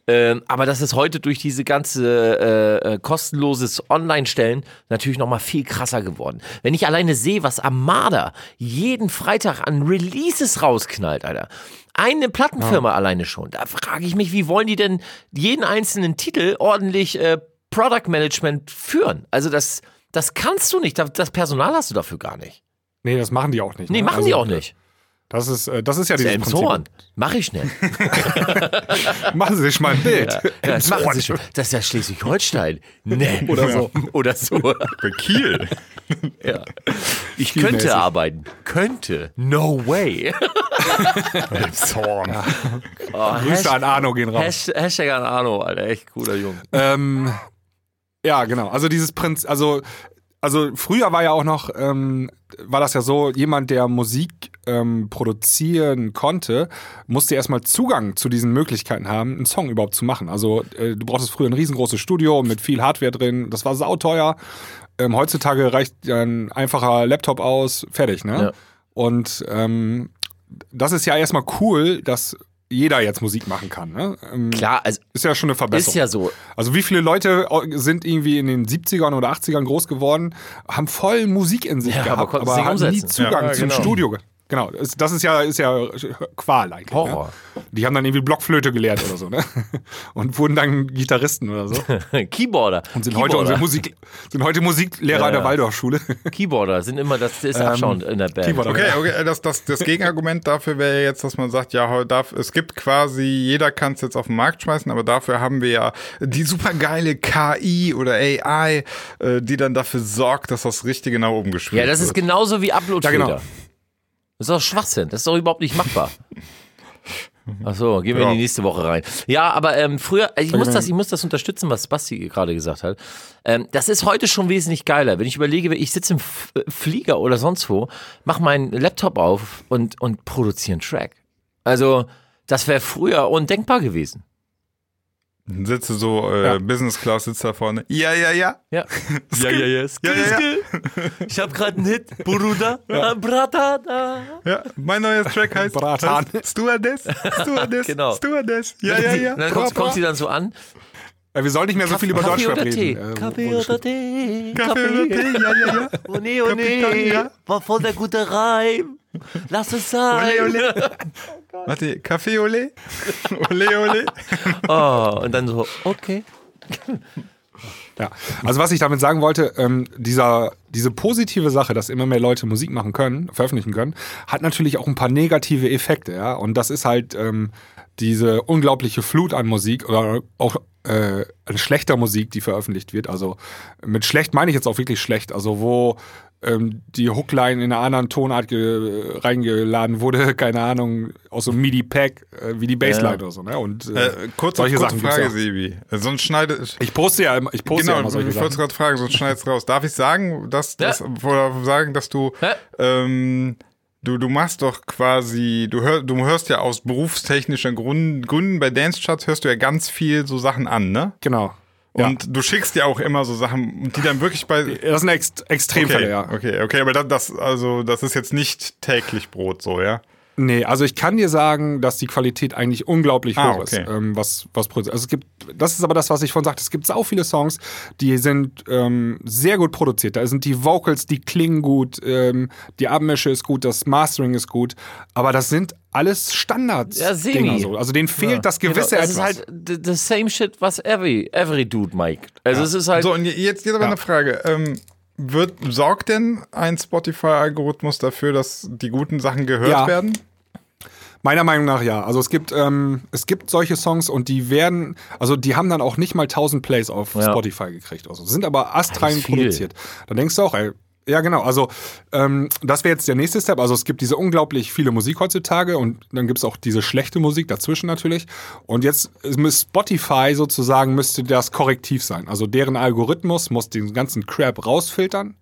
Ähm, aber das ist heute durch diese ganze äh, äh, kostenloses Online-Stellen natürlich nochmal viel krasser geworden. Wenn ich alleine sehe, was Armada jeden Freitag an Releases rausknallt, Alter. Eine Plattenfirma alleine schon. Da frage ich mich, wie wollen die denn jeden einzelnen Titel ordentlich äh, Product Management führen? Also das, das kannst du nicht. Das- Das Personal hast du dafür gar nicht. Nee, das machen die auch nicht. Nee, ne? machen Also, die auch nicht. Das ist, äh, das ist ja dieses Elms Prinzip. Horn. Mach ich schnell. [LAUGHS] Machen Sie sich mal ein Bild. Ja, das Elms machen sie schon. Das ist ja Schleswig-Holstein. Nee. [LAUGHS] Oder so. Oder so. Bei Kiel. Ja. Ich Spielmäßig. könnte arbeiten. Könnte. No way. Zorn. Oh, Grüße an Arno gehen raus. Hashtag, Hashtag an Arno, Alter. Echt cooler Junge. Ähm, ja, genau. Also dieses Prinz, also, also früher war ja auch noch, ähm, war das ja so, jemand, der Musik ähm, produzieren konnte, musste erstmal Zugang zu diesen Möglichkeiten haben, einen Song überhaupt zu machen. Also äh, du brauchtest früher ein riesengroßes Studio mit viel Hardware drin, das war sauteuer. Ähm, heutzutage reicht ein einfacher Laptop aus, fertig, ne? Ja. Und ähm, das ist ja erstmal cool, dass jeder jetzt Musik machen kann. Ne? Ähm, Klar, also Ist ja schon eine Verbesserung. ist ja so. Also wie viele Leute sind irgendwie in den 70ern oder 80ern groß geworden, haben voll Musik in sich Ja, aber gehabt, aber, nicht hatten nie. Zugang Ja, zum genau. Studio. Genau, das ist ja, ist ja Qual eigentlich. Horror. Ne? Die haben dann irgendwie Blockflöte gelehrt oder so, ne? [LAUGHS] Und wurden dann Gitarristen oder so. [LAUGHS] Keyboarder. Und sind Keyboarder. heute, unsere Musik, sind heute Musiklehrer Ja, der ja. Waldorfschule. [LAUGHS] Keyboarder sind immer das, ist abschauend in der Band. Keyboarder. Okay, okay, das, das, das Gegenargument dafür wäre jetzt, dass man sagt, ja, darf, es gibt quasi, jeder kann es jetzt auf den Markt schmeißen, aber dafür haben wir ja die supergeile KI oder AI, äh, die dann dafür sorgt, dass das Richtige nach oben gespielt Ja, das ist wird. genauso wie Uploadfilter. Ja, genau. Das ist doch Schwachsinn. Das ist doch überhaupt nicht machbar. [LAUGHS] Ach so, gehen wir Ja. in die nächste Woche rein. Ja, aber ähm, früher, ich muss das, ich muss das unterstützen, was Basti gerade gesagt hat. Ähm, das ist heute schon wesentlich geiler. Wenn ich überlege, ich sitze im F äh, Flieger oder sonst wo, mach meinen Laptop auf und, und produziere einen Track. Also, das wäre früher undenkbar gewesen. Du so, äh, Ja. Business Class sitzt da vorne. Ja, ja, ja. Ja. [LAUGHS] ja, ja, ja. Ja, ja, ja. Ich habe gerade einen Hit, Bruder. [LAUGHS] Ja. Brata, da. Ja, mein neuer Track heißt Bratan. Stewardess, Stewardess, [LAUGHS] Genau. Stewardess. Ja, ja, ja. Und dann kommt, kommt sie dann so an. Wir sollen nicht mehr so viel über Kaffee Tee? reden. Kaffee oder Tee? Kaffee oder Tee, ja, ja, ja. Oh nee, oh nee. War voll der gute Reim. Lass es sein. Ole, ole. [LAUGHS] Warte, Kaffee, ole. [LAUGHS] Ole, ole. [LAUGHS] Oh, und dann so, okay. Ja, also was ich damit sagen wollte, ähm, dieser, diese positive Sache, dass immer mehr Leute Musik machen können, veröffentlichen können, hat natürlich auch ein paar negative Effekte, ja. Und das ist halt ähm, diese unglaubliche Flut an Musik oder auch äh, an schlechter Musik, die veröffentlicht wird. Also mit schlecht meine ich jetzt auch wirklich schlecht. Also wo ähm, die Hookline in einer anderen Tonart ge reingeladen wurde, [LAUGHS] keine Ahnung, aus so einem MIDI-Pack, äh, wie die Bassline Ja. oder so. Ne? Und äh, Äh, kurze, solche kurze Sachen Frage, auch. Sebi. Sonst schneide Ich poste ja immer, ich poste ja Genau, immer solche ich wollte gerade fragen, sonst schneidest raus. Darf ich sagen, dass, Ja. dass oder sagen, dass du ähm, du du machst doch quasi, du hörst du hörst ja aus berufstechnischen Gründen, Gründen bei Dance Charts hörst du ja ganz viel so Sachen an, ne? Genau. Ja. Und du schickst ja auch immer so Sachen, die dann wirklich bei Das sind Ext Extremfälle, okay, ja. okay, okay, aber das also das ist jetzt nicht täglich Brot so, ja? Nee, also ich kann dir sagen, dass die Qualität eigentlich unglaublich Ah, hoch okay. ist, ähm, was, was produziert. Also es gibt, das ist aber das, was ich vorhin sagte. Es gibt sau viele Songs, die sind ähm, sehr gut produziert. Da sind die Vocals, die klingen gut, ähm, die Abmische ist gut, das Mastering ist gut, aber das sind alles Standards. Ja, semi. Dinger so. Also denen fehlt das gewisse genau, das etwas. ist halt the, same shit, was every, every dude Mike. Also es ist halt. So, und jetzt geht aber Ja. eine Frage. Ähm, wird, sorgt denn ein Spotify-Algorithmus dafür, dass die guten Sachen gehört Ja. werden? Meiner Meinung nach ja. Also es gibt, ähm, es gibt solche Songs und die werden, also die haben dann auch nicht mal 1000 Plays auf Ja. Spotify gekriegt. Also sind aber astrein ist produziert. Dann denkst du auch, ey, ja genau, also ähm, das wäre jetzt der nächste Step. Also es gibt diese unglaublich viele Musik heutzutage und dann gibt es auch diese schlechte Musik dazwischen natürlich. Und jetzt muss Spotify sozusagen müsste das korrektiv sein. Also deren Algorithmus muss den ganzen Crap rausfiltern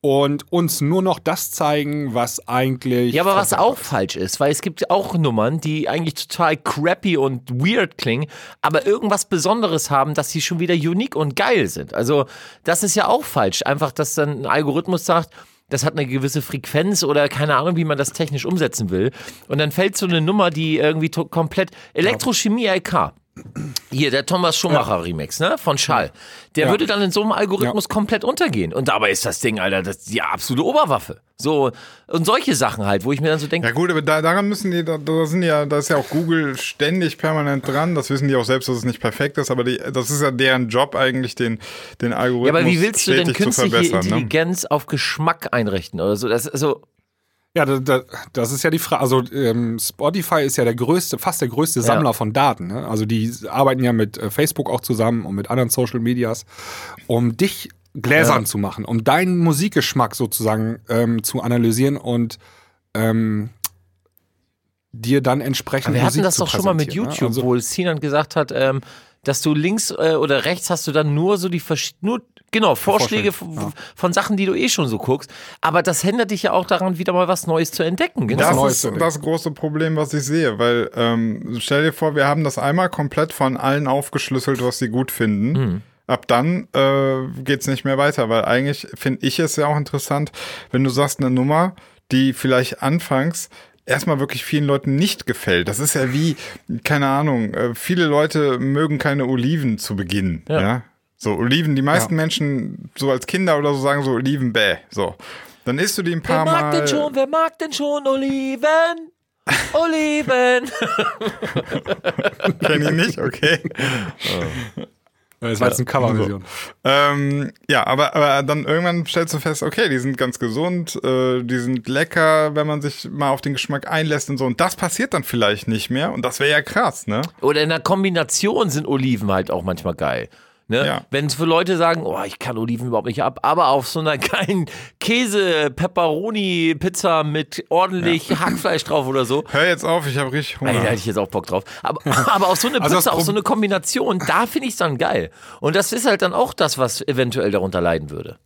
und uns nur noch das zeigen, was eigentlich. Ja, aber was auch falsch ist, weil es gibt auch Nummern, die eigentlich total crappy und weird klingen, aber irgendwas Besonderes haben, dass sie schon wieder unique und geil sind. Also das ist ja auch falsch. Einfach, dass dann ein Algorithmus sagt, das hat eine gewisse Frequenz oder keine Ahnung, wie man das technisch umsetzen will. Und dann fällt so eine Nummer, die irgendwie komplett Elektrochemie LK. Hier, der Thomas Schumacher Remix, ne? Von Schall. Der Ja. würde dann in so einem Algorithmus komplett untergehen. Und dabei ist das Ding, Alter, das die absolute Oberwaffe. So, und solche Sachen halt, wo ich mir dann so denke, Ja gut, aber da, daran müssen die, da, da sind ja, da ist ja auch Google ständig permanent dran. Das wissen die auch selbst, dass es nicht perfekt ist, aber die, das ist ja deren Job eigentlich, den, den Ja, Algorithmus aber wie willst du denn künstliche. Ne? Intelligenz auf Geschmack einrichten oder so? Das ist so. Ja, da, da, das ist ja die Frage. Also ähm, Spotify ist ja der größte, fast der größte Sammler von Daten. Ne? Also die arbeiten ja mit äh, Facebook auch zusammen und mit anderen Social Medias, um dich gläsern zu machen, um deinen Musikgeschmack sozusagen ähm, zu analysieren und ähm, dir dann entsprechend Wir hatten Musik das zu doch schon mal mit präsentieren, YouTube, Ne? Also, wo Sinan gesagt hat, ähm, dass du links äh, oder rechts hast du dann nur so die versch- nur genau Vorschläge Vorschläge, von, Sachen, die du eh schon so guckst. Aber das hindert dich ja auch daran, wieder mal was Neues zu entdecken. Genau. Das Neues ist das große Problem, was ich sehe, weil ähm, stell dir vor, wir haben das einmal komplett von allen aufgeschlüsselt, was sie gut finden. Hm. Ab dann äh, geht's nicht mehr weiter, weil eigentlich finde ich es ja auch interessant, wenn du sagst eine Nummer, die vielleicht anfangs erstmal wirklich vielen Leuten nicht gefällt. Das ist ja wie, keine Ahnung, äh, viele Leute mögen keine Oliven zu Beginn. Ja. Ja. So, Oliven, die meisten Ja. Menschen, so als Kinder oder so, sagen so Oliven, bäh. So. Dann isst du die ein Wer paar mag Mal. denn schon, wer mag denn schon Oliven? Oliven! [LAUGHS] Kenn ich nicht, okay. das war jetzt eine Coverversion. Ähm, ja, aber, aber dann irgendwann stellst du fest, okay, die sind ganz gesund, äh, die sind lecker, wenn man sich mal auf den Geschmack einlässt und so. Und das passiert dann vielleicht nicht mehr. Und das wäre ja krass, ne? Oder in der Kombination sind Oliven halt auch manchmal geil. Ne? Ja. Wenn es für Leute sagen, oh, ich kann Oliven überhaupt nicht ab, aber auf so einer [LAUGHS] geilen Käse-Pepperoni-Pizza mit ordentlich Hackfleisch drauf oder so, Hör jetzt auf, ich habe richtig Hunger. Ey, da hätte ich jetzt auch Bock drauf. Aber, [LAUGHS] aber auf so eine Also Pizza, auf Prob- so eine Kombination, da finde ich es dann geil. Und das ist halt dann auch das, was eventuell darunter leiden würde.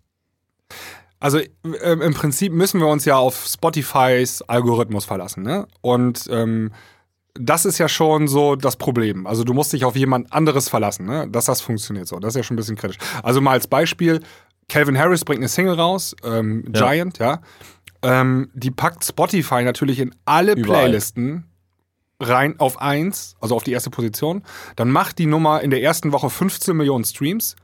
Also ähm, im Prinzip müssen wir uns ja auf Spotifys Algorithmus verlassen, ne? Und ähm, das ist ja schon so das Problem. Also du musst dich auf jemand anderes verlassen, ne? Dass das funktioniert so. Das ist ja schon ein bisschen kritisch. Also mal als Beispiel, Calvin Harris bringt eine Single raus, ähm, Ja. Giant, ja. Ähm, die packt Spotify natürlich in alle Überall. Playlisten rein auf eins, also auf die erste Position. Dann macht die Nummer in der ersten Woche 15 Millionen Streams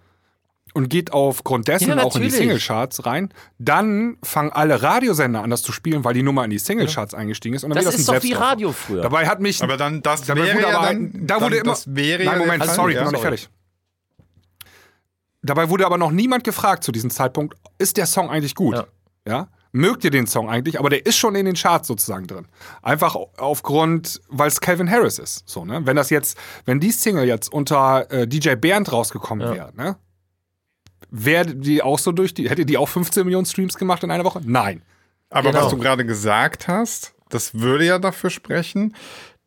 und geht aufgrund dessen Ja, auch in die. Singlecharts rein. Dann fangen alle Radiosender an, das zu spielen, weil die Nummer in die Singlecharts eingestiegen ist. Und dann Das das ist doch wie. Radio früher. Dabei hat mich. aber dann, das dabei wäre wurde ja aber dann, da wurde dann, immer. das wäre nein, ja Moment, Fall, sorry, ich ja. bin noch nicht fertig. Dabei wurde aber noch niemand gefragt zu diesem Zeitpunkt, ist der Song eigentlich gut? Ja. Ja. Mögt ihr den Song eigentlich? Aber der ist schon in den Charts sozusagen drin. Einfach aufgrund, weil es Calvin Harris ist. So, ne? Wenn das jetzt, wenn die Single jetzt unter äh, DJ Bernd rausgekommen wäre, ne? Wäre die auch so durch die, hätte die auch 15 Millionen Streams gemacht in einer Woche? Nein. Aber Genau. was du gerade gesagt hast, das würde ja dafür sprechen,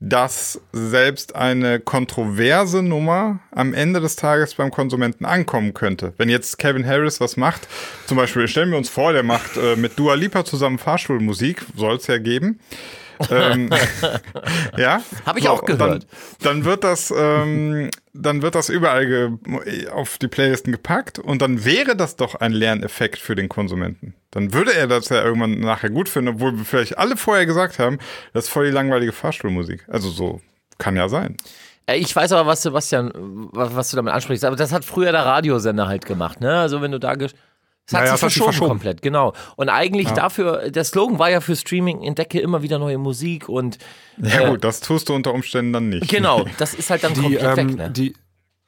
dass selbst eine kontroverse Nummer am Ende des Tages beim Konsumenten ankommen könnte. Wenn jetzt Kevin Harris was macht, zum Beispiel stellen wir uns vor, der macht äh, mit Dua Lipa zusammen Fahrstuhlmusik, soll es ja geben. Ähm, [LAUGHS] ja. Hab ich auch und gehört. Dann, dann wird das, ähm, dann wird das überall auf die Playlisten gepackt und dann wäre das doch ein Lerneffekt für den Konsumenten. Dann würde er das ja irgendwann nachher gut finden, obwohl wir vielleicht alle vorher gesagt haben, das ist voll die langweilige Fahrstuhlmusik. Also so kann ja sein. Äh, Ich weiß aber, was Sebastian, was, du damit ansprichst. Aber das hat früher der Radiosender halt gemacht, ne? Also wenn du da es hat Naja, sich das hat sich verschoben, verschoben. komplett, genau. Und eigentlich dafür, der Slogan war ja für Streaming, entdecke immer wieder neue Musik und Ja Äh, gut, das tust du unter Umständen dann nicht. genau, [LAUGHS] das ist halt dann die, komplett ähm, weg, ne? die,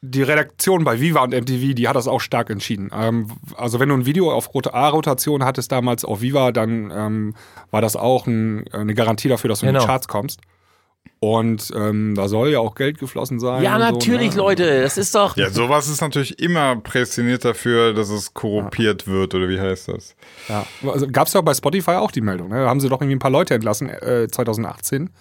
die Redaktion bei Viva und MTV, die hat das auch stark entschieden. Ähm, also wenn du ein Video auf Rot- A-Rotation hattest damals auf Viva, dann ähm, war das auch ein, eine Garantie dafür, dass du in Genau. die Charts kommst. Und ähm, da soll ja auch Geld geflossen sein. ja, und so, natürlich, ne? Leute, das ist doch. Ja, sowas ist natürlich immer prädestiniert dafür, dass es korrumpiert wird, oder wie heißt das? Ja. Also, Gab es ja auch bei Spotify auch die Meldung. Ne? Da haben sie doch irgendwie ein paar Leute entlassen, äh, 2018,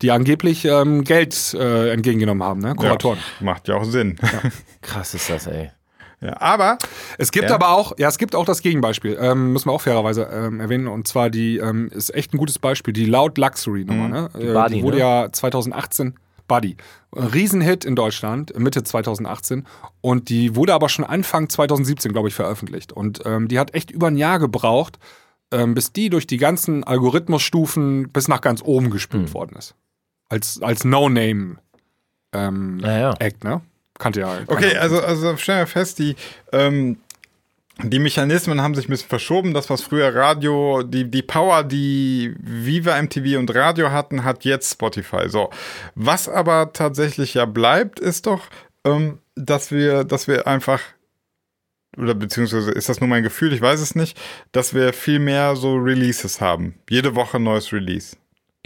die angeblich ähm, Geld äh, entgegengenommen haben, ne? Kuratoren. Ja, macht ja auch Sinn. [LAUGHS] Krass ist das, ey. Ja, aber Es gibt Ja. aber auch, ja, es gibt auch das Gegenbeispiel, ähm, müssen wir auch fairerweise ähm, erwähnen, und zwar die, ähm, ist echt ein gutes Beispiel, die Loud Luxury Nummer, ne? Die Äh, Buddy, die wurde ne? ja 2018, Buddy, ein Riesenhit in Deutschland, Mitte 2018, und die wurde aber schon Anfang 2017, glaube ich, veröffentlicht. Und ähm, die hat echt über ein Jahr gebraucht, ähm, bis die durch die ganzen Algorithmusstufen bis nach ganz oben gespült Hm. worden ist. Als, als No-Name ähm. Act, ne? Kannte ja. Okay, also, also stellen wir fest, die, ähm, die Mechanismen haben sich ein bisschen verschoben. Das, was früher Radio, die, die Power, die Viva MTV und Radio hatten, hat jetzt Spotify. So. Was aber tatsächlich ja bleibt, ist doch, ähm, dass wir, dass wir einfach oder beziehungsweise ist das nur mein Gefühl, ich weiß es nicht, dass wir viel mehr so Releases haben. Jede Woche neues Release.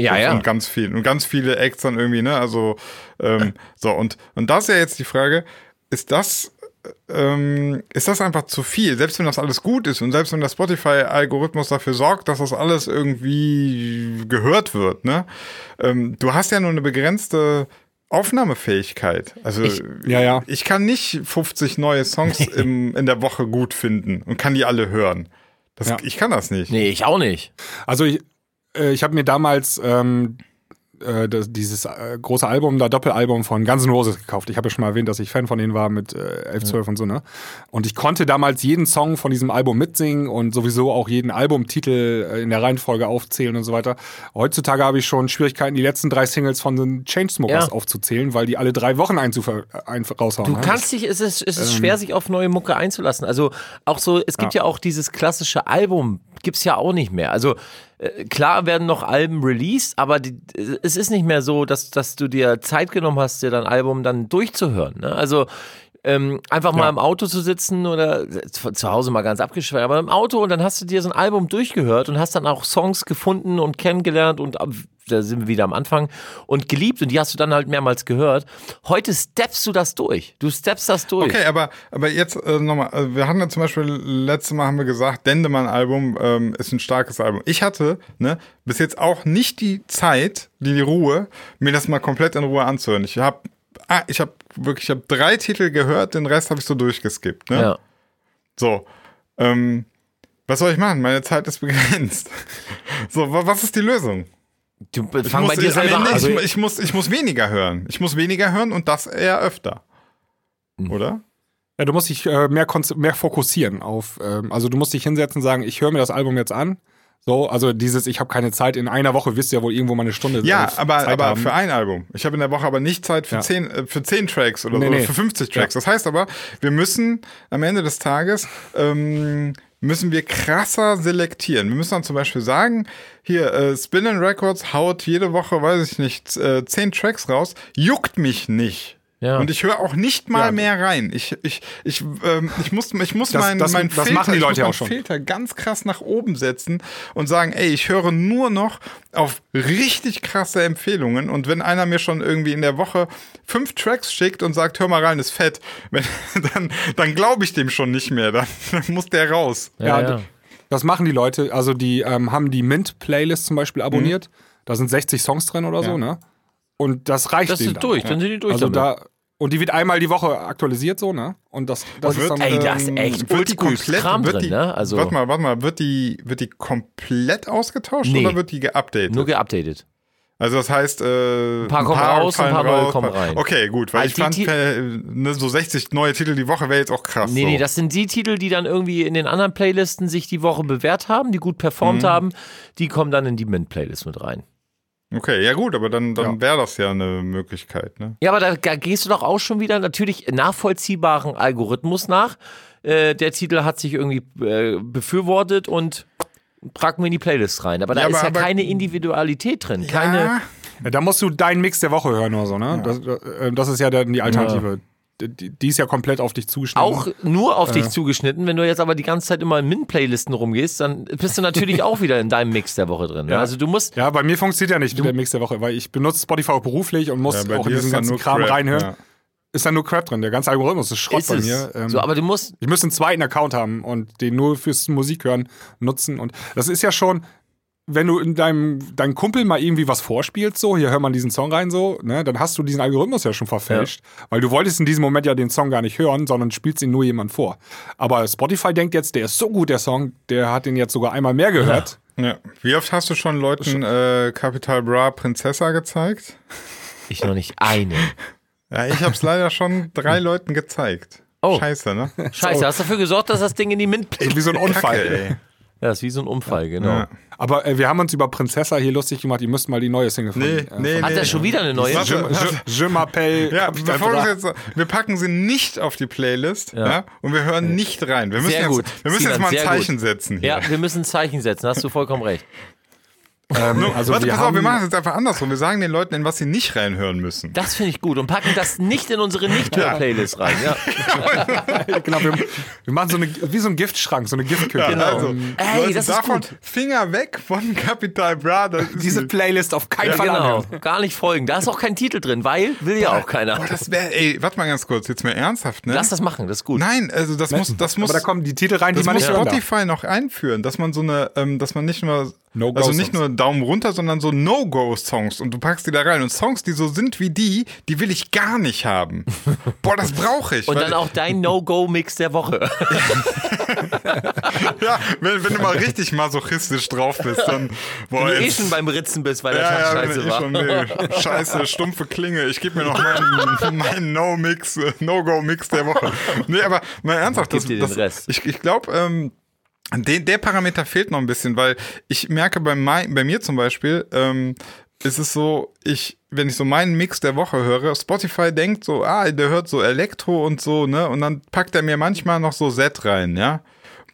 Ja, und, ja. Und ganz viel. Und ganz viele Acts dann irgendwie, ne? Also, ähm, so, und, und da ist ja jetzt die Frage, ist das, ähm, ist das einfach zu viel? Selbst wenn das alles gut ist und selbst wenn der Spotify-Algorithmus dafür sorgt, dass das alles irgendwie gehört wird, ne? Ähm, du hast ja nur eine begrenzte Aufnahmefähigkeit. Also Ich- Ja, ja. ich kann nicht 50 neue Songs [LAUGHS] im, in der Woche gut finden und kann die alle hören. Das, Ja. Ich kann das nicht. Nee, ich auch nicht. Also ich, äh, ich habe mir damals ähm, äh, das, dieses äh, große Album, da Doppelalbum von Guns N' Roses gekauft. Ich habe ja schon mal erwähnt, dass ich Fan von denen war mit äh, 11, 12 und so, ne? Und ich konnte damals jeden Song von diesem Album mitsingen und sowieso auch jeden Albumtitel äh, in der Reihenfolge aufzählen und so weiter. Heutzutage habe ich schon Schwierigkeiten, die letzten drei Singles von den Chainsmokers Ja. aufzuzählen, weil die alle drei Wochen einzuver ein raushauen. Du ne? kannst dich, es ist, es ist Ähm. schwer, sich auf neue Mucke einzulassen. Also auch so, es gibt ja, auch dieses klassische Album, gibt's ja auch nicht mehr. Also äh, klar werden noch Alben released, aber die, es ist nicht mehr so, dass, dass du dir Zeit genommen hast, dir dein Album dann durchzuhören. Ne? Also ähm, einfach mal Ja. im Auto zu sitzen oder zu zu Hause mal ganz abgeschwert, aber im Auto und dann hast du dir so ein Album durchgehört und hast dann auch Songs gefunden und kennengelernt und ab- da sind wir wieder am Anfang und geliebt und die hast du dann halt mehrmals gehört. Heute steppst du das durch. Du steppst das durch. Okay, aber, aber jetzt äh, nochmal, äh, wir hatten ja zum Beispiel, letztes Mal haben wir gesagt, Dendemann-Album ähm, ist ein starkes Album. Ich hatte ne, bis jetzt auch nicht die Zeit, die, die Ruhe, mir das mal komplett in Ruhe anzuhören. Ich habe ah, ich habe wirklich, ich habe drei Titel gehört, den Rest habe ich so durchgeskippt. Ne? Ja. So, ähm, was soll ich machen? Meine Zeit ist begrenzt. [LAUGHS] So, wa- was ist die Lösung? Du Ich fang muss, bei dir ich, selber an. ich, mu- ich, muss, ich muss weniger hören. Ich muss weniger hören und das eher öfter. Hm. Oder? Ja, du musst dich äh, mehr, mehr fokussieren auf, ähm, also du musst dich hinsetzen und sagen, ich höre mir das Album jetzt an. So, also dieses, ich habe keine Zeit, in einer Woche wisst ihr ja wohl irgendwo mal eine Stunde Ja, äh, aber, Zeit aber haben. für ein Album. Ich habe in der Woche aber nicht Zeit für, Ja. zehn, äh, für zehn Tracks oder Nee, so, nee. für 50 Tracks. Das heißt aber, wir müssen am Ende des Tages ähm, müssen wir krasser selektieren. Wir müssen dann zum Beispiel sagen, hier, äh, Spin Records haut jede Woche, weiß ich nicht, äh, zehn Tracks raus, juckt mich nicht. Ja. Und ich höre auch nicht mal Ja. mehr rein. Ich, ich, ich, ähm, ich muss, ich muss Das- meinen das- mein das Filter, machen die ich muss meinen auch schon. Filter ganz krass nach oben setzen und sagen, ey, ich höre nur noch auf richtig krasse Empfehlungen. Und wenn einer mir schon irgendwie in der Woche fünf Tracks schickt und sagt, hör mal rein, ist fett, [LAUGHS] wenn, dann, dann glaube ich dem schon nicht mehr. Dann, dann muss der raus. Ja, ja. das machen die Leute. Also die ähm, haben die Mint-Playlist zum Beispiel abonniert. Da sind 60 Songs drin oder so, ne? Und das reicht Das denen ist dann. durch, dann sind die durch Also damit. da und die wird einmal die Woche aktualisiert, so, ne? Und das, das Und ist dann. ey, das ist ähm, echt Wird die oldschool komplett, Kram wird drin, die, ne? Also warte mal, warte mal, wird die, wird die komplett ausgetauscht Nee. oder wird die geupdatet? nur geupdatet. Also das heißt, äh, ein paar kommen raus, ein fallen paar neue kommen rein. Okay, gut, weil Also ich die fand, Ti- äh, ne, so 60 neue Titel die Woche wäre jetzt auch krass. Nee, so. nee, das sind die Titel, die dann irgendwie in den anderen Playlisten sich die Woche bewährt haben, die gut performt Mhm. haben. Die kommen dann in die Mint-Playlist mit rein. Okay, ja gut, aber dann, dann Ja. wäre das ja eine Möglichkeit, ne? Ja, aber da, da gehst du doch auch schon wieder natürlich nachvollziehbaren Algorithmus nach. Äh, der Titel hat sich irgendwie äh, befürwortet und packen wir in die Playlist rein. Aber da Ja, ist aber- ja aber- keine Individualität drin. Keine. Ja, Ja, da musst du deinen Mix der Woche hören oder so, ne? Das, äh, das ist ja dann die Alternative. Die, die ist ja komplett auf dich zugeschnitten. Auch nur auf dich zugeschnitten. Wenn du jetzt aber die ganze Zeit immer in Min-Playlisten rumgehst, dann bist du natürlich [LAUGHS] auch wieder in deinem Mix der Woche drin. ne? Ja. Also du musst. Ja, bei mir funktioniert ja nicht der Mix der Woche, weil ich benutze Spotify auch beruflich und muss Ja, auch in diesen ganzen nur Kram Crap, reinhören. ja. Ist da nur Crap drin. Der ganze Algorithmus ist Schrott Ist bei es. mir. Ähm, so, aber du musst. ich müsste einen zweiten Account haben und den nur fürs Musik hören nutzen. Und das ist ja schon, wenn du in deinem deinem Kumpel mal irgendwie was vorspielst, so, hier hör mal diesen Song rein, so, ne, dann hast du diesen Algorithmus ja schon verfälscht. Weil du wolltest in diesem Moment ja den Song gar nicht hören, sondern spielst ihn nur jemand vor. Aber Spotify denkt jetzt, der ist so gut, der Song, der hat den jetzt sogar einmal mehr gehört. ja. Wie oft hast du schon Leuten äh, Capital Bra Prinzessa gezeigt? Ich noch nicht eine. [LAUGHS] Ja, ich habe es leider schon drei Leuten gezeigt. Oh. Scheiße, ne? Scheiße, hast dafür gesorgt, dass das Ding in die Mint-Playlist. Wie so ein Unfall. Kacke, ey. Ja, ist wie so ein Unfall, genau. Ja. Aber äh, wir haben uns über Prinzessa hier lustig gemacht. Ihr müsst mal die neue Single von Nee, äh, nee, Hat nee. er schon wieder eine neue? Je, je, je m'appelle Ja, bevor wir jetzt, wir packen sie nicht auf die Playlist ja. und wir hören nicht rein. Wir müssen, Sehr jetzt, gut. Wir müssen jetzt mal ein Zeichen gut. setzen hier. Ja, wir müssen ein Zeichen setzen, hast du vollkommen recht. Ähm, also warte, wir pass auf, wir machen es jetzt einfach andersrum. Wir sagen den Leuten, in was sie nicht reinhören müssen. Das finde ich gut und packen das nicht in unsere Nicht-Hör-Playlist rein. Ja. [LAUGHS] genau, wir, wir machen so eine, wie so ein Giftschrank, so eine Giftküche. Ja, also, Ähm, Ey, Leute, das ist davon gut. Finger weg von Capital Bra. Das ist Diese Playlist auf keinen Fall Genau, anhören. gar nicht folgen. Da ist auch kein Titel drin, weil will ja auch keiner. Boah, das wäre, ey, warte mal ganz kurz, jetzt mal ernsthaft, ne? Lass das machen, das ist gut. Nein, also das muss, das muss, Aber da kommen die Titel rein, die das man muss nicht hören darf. Spotify noch einführen, dass man so eine, ähm, dass man nicht nur, No-Go also nicht nur Daumen runter, sondern so No-Go-Songs und du packst die da rein und Songs, die so sind wie die, die will ich gar nicht haben. [LAUGHS] Boah, das brauche ich. Und dann auch dein [LAUGHS] No-Go-Mix der Woche. [LAUGHS] ja, wenn, wenn du mal richtig masochistisch drauf bist, dann, boah, Wenn du eh jetzt- schon beim Ritzen bist, weil der Ja, Tag ja, scheiße ich war. schon, nee, scheiße, stumpfe Klinge. Ich gebe mir noch meinen, meinen No-Mix, äh, No-Go-Mix der Woche. Nee, aber mal ernsthaft, das, das, Rest. ich, ich glaube, ähm, den, der Parameter fehlt noch ein bisschen, weil ich merke bei, mein, bei mir zum Beispiel, ähm, ist es so, ich, wenn ich so meinen Mix der Woche höre, Spotify denkt so, ah, der hört so Elektro und so, ne? Und dann packt er mir manchmal noch so Z rein, ja?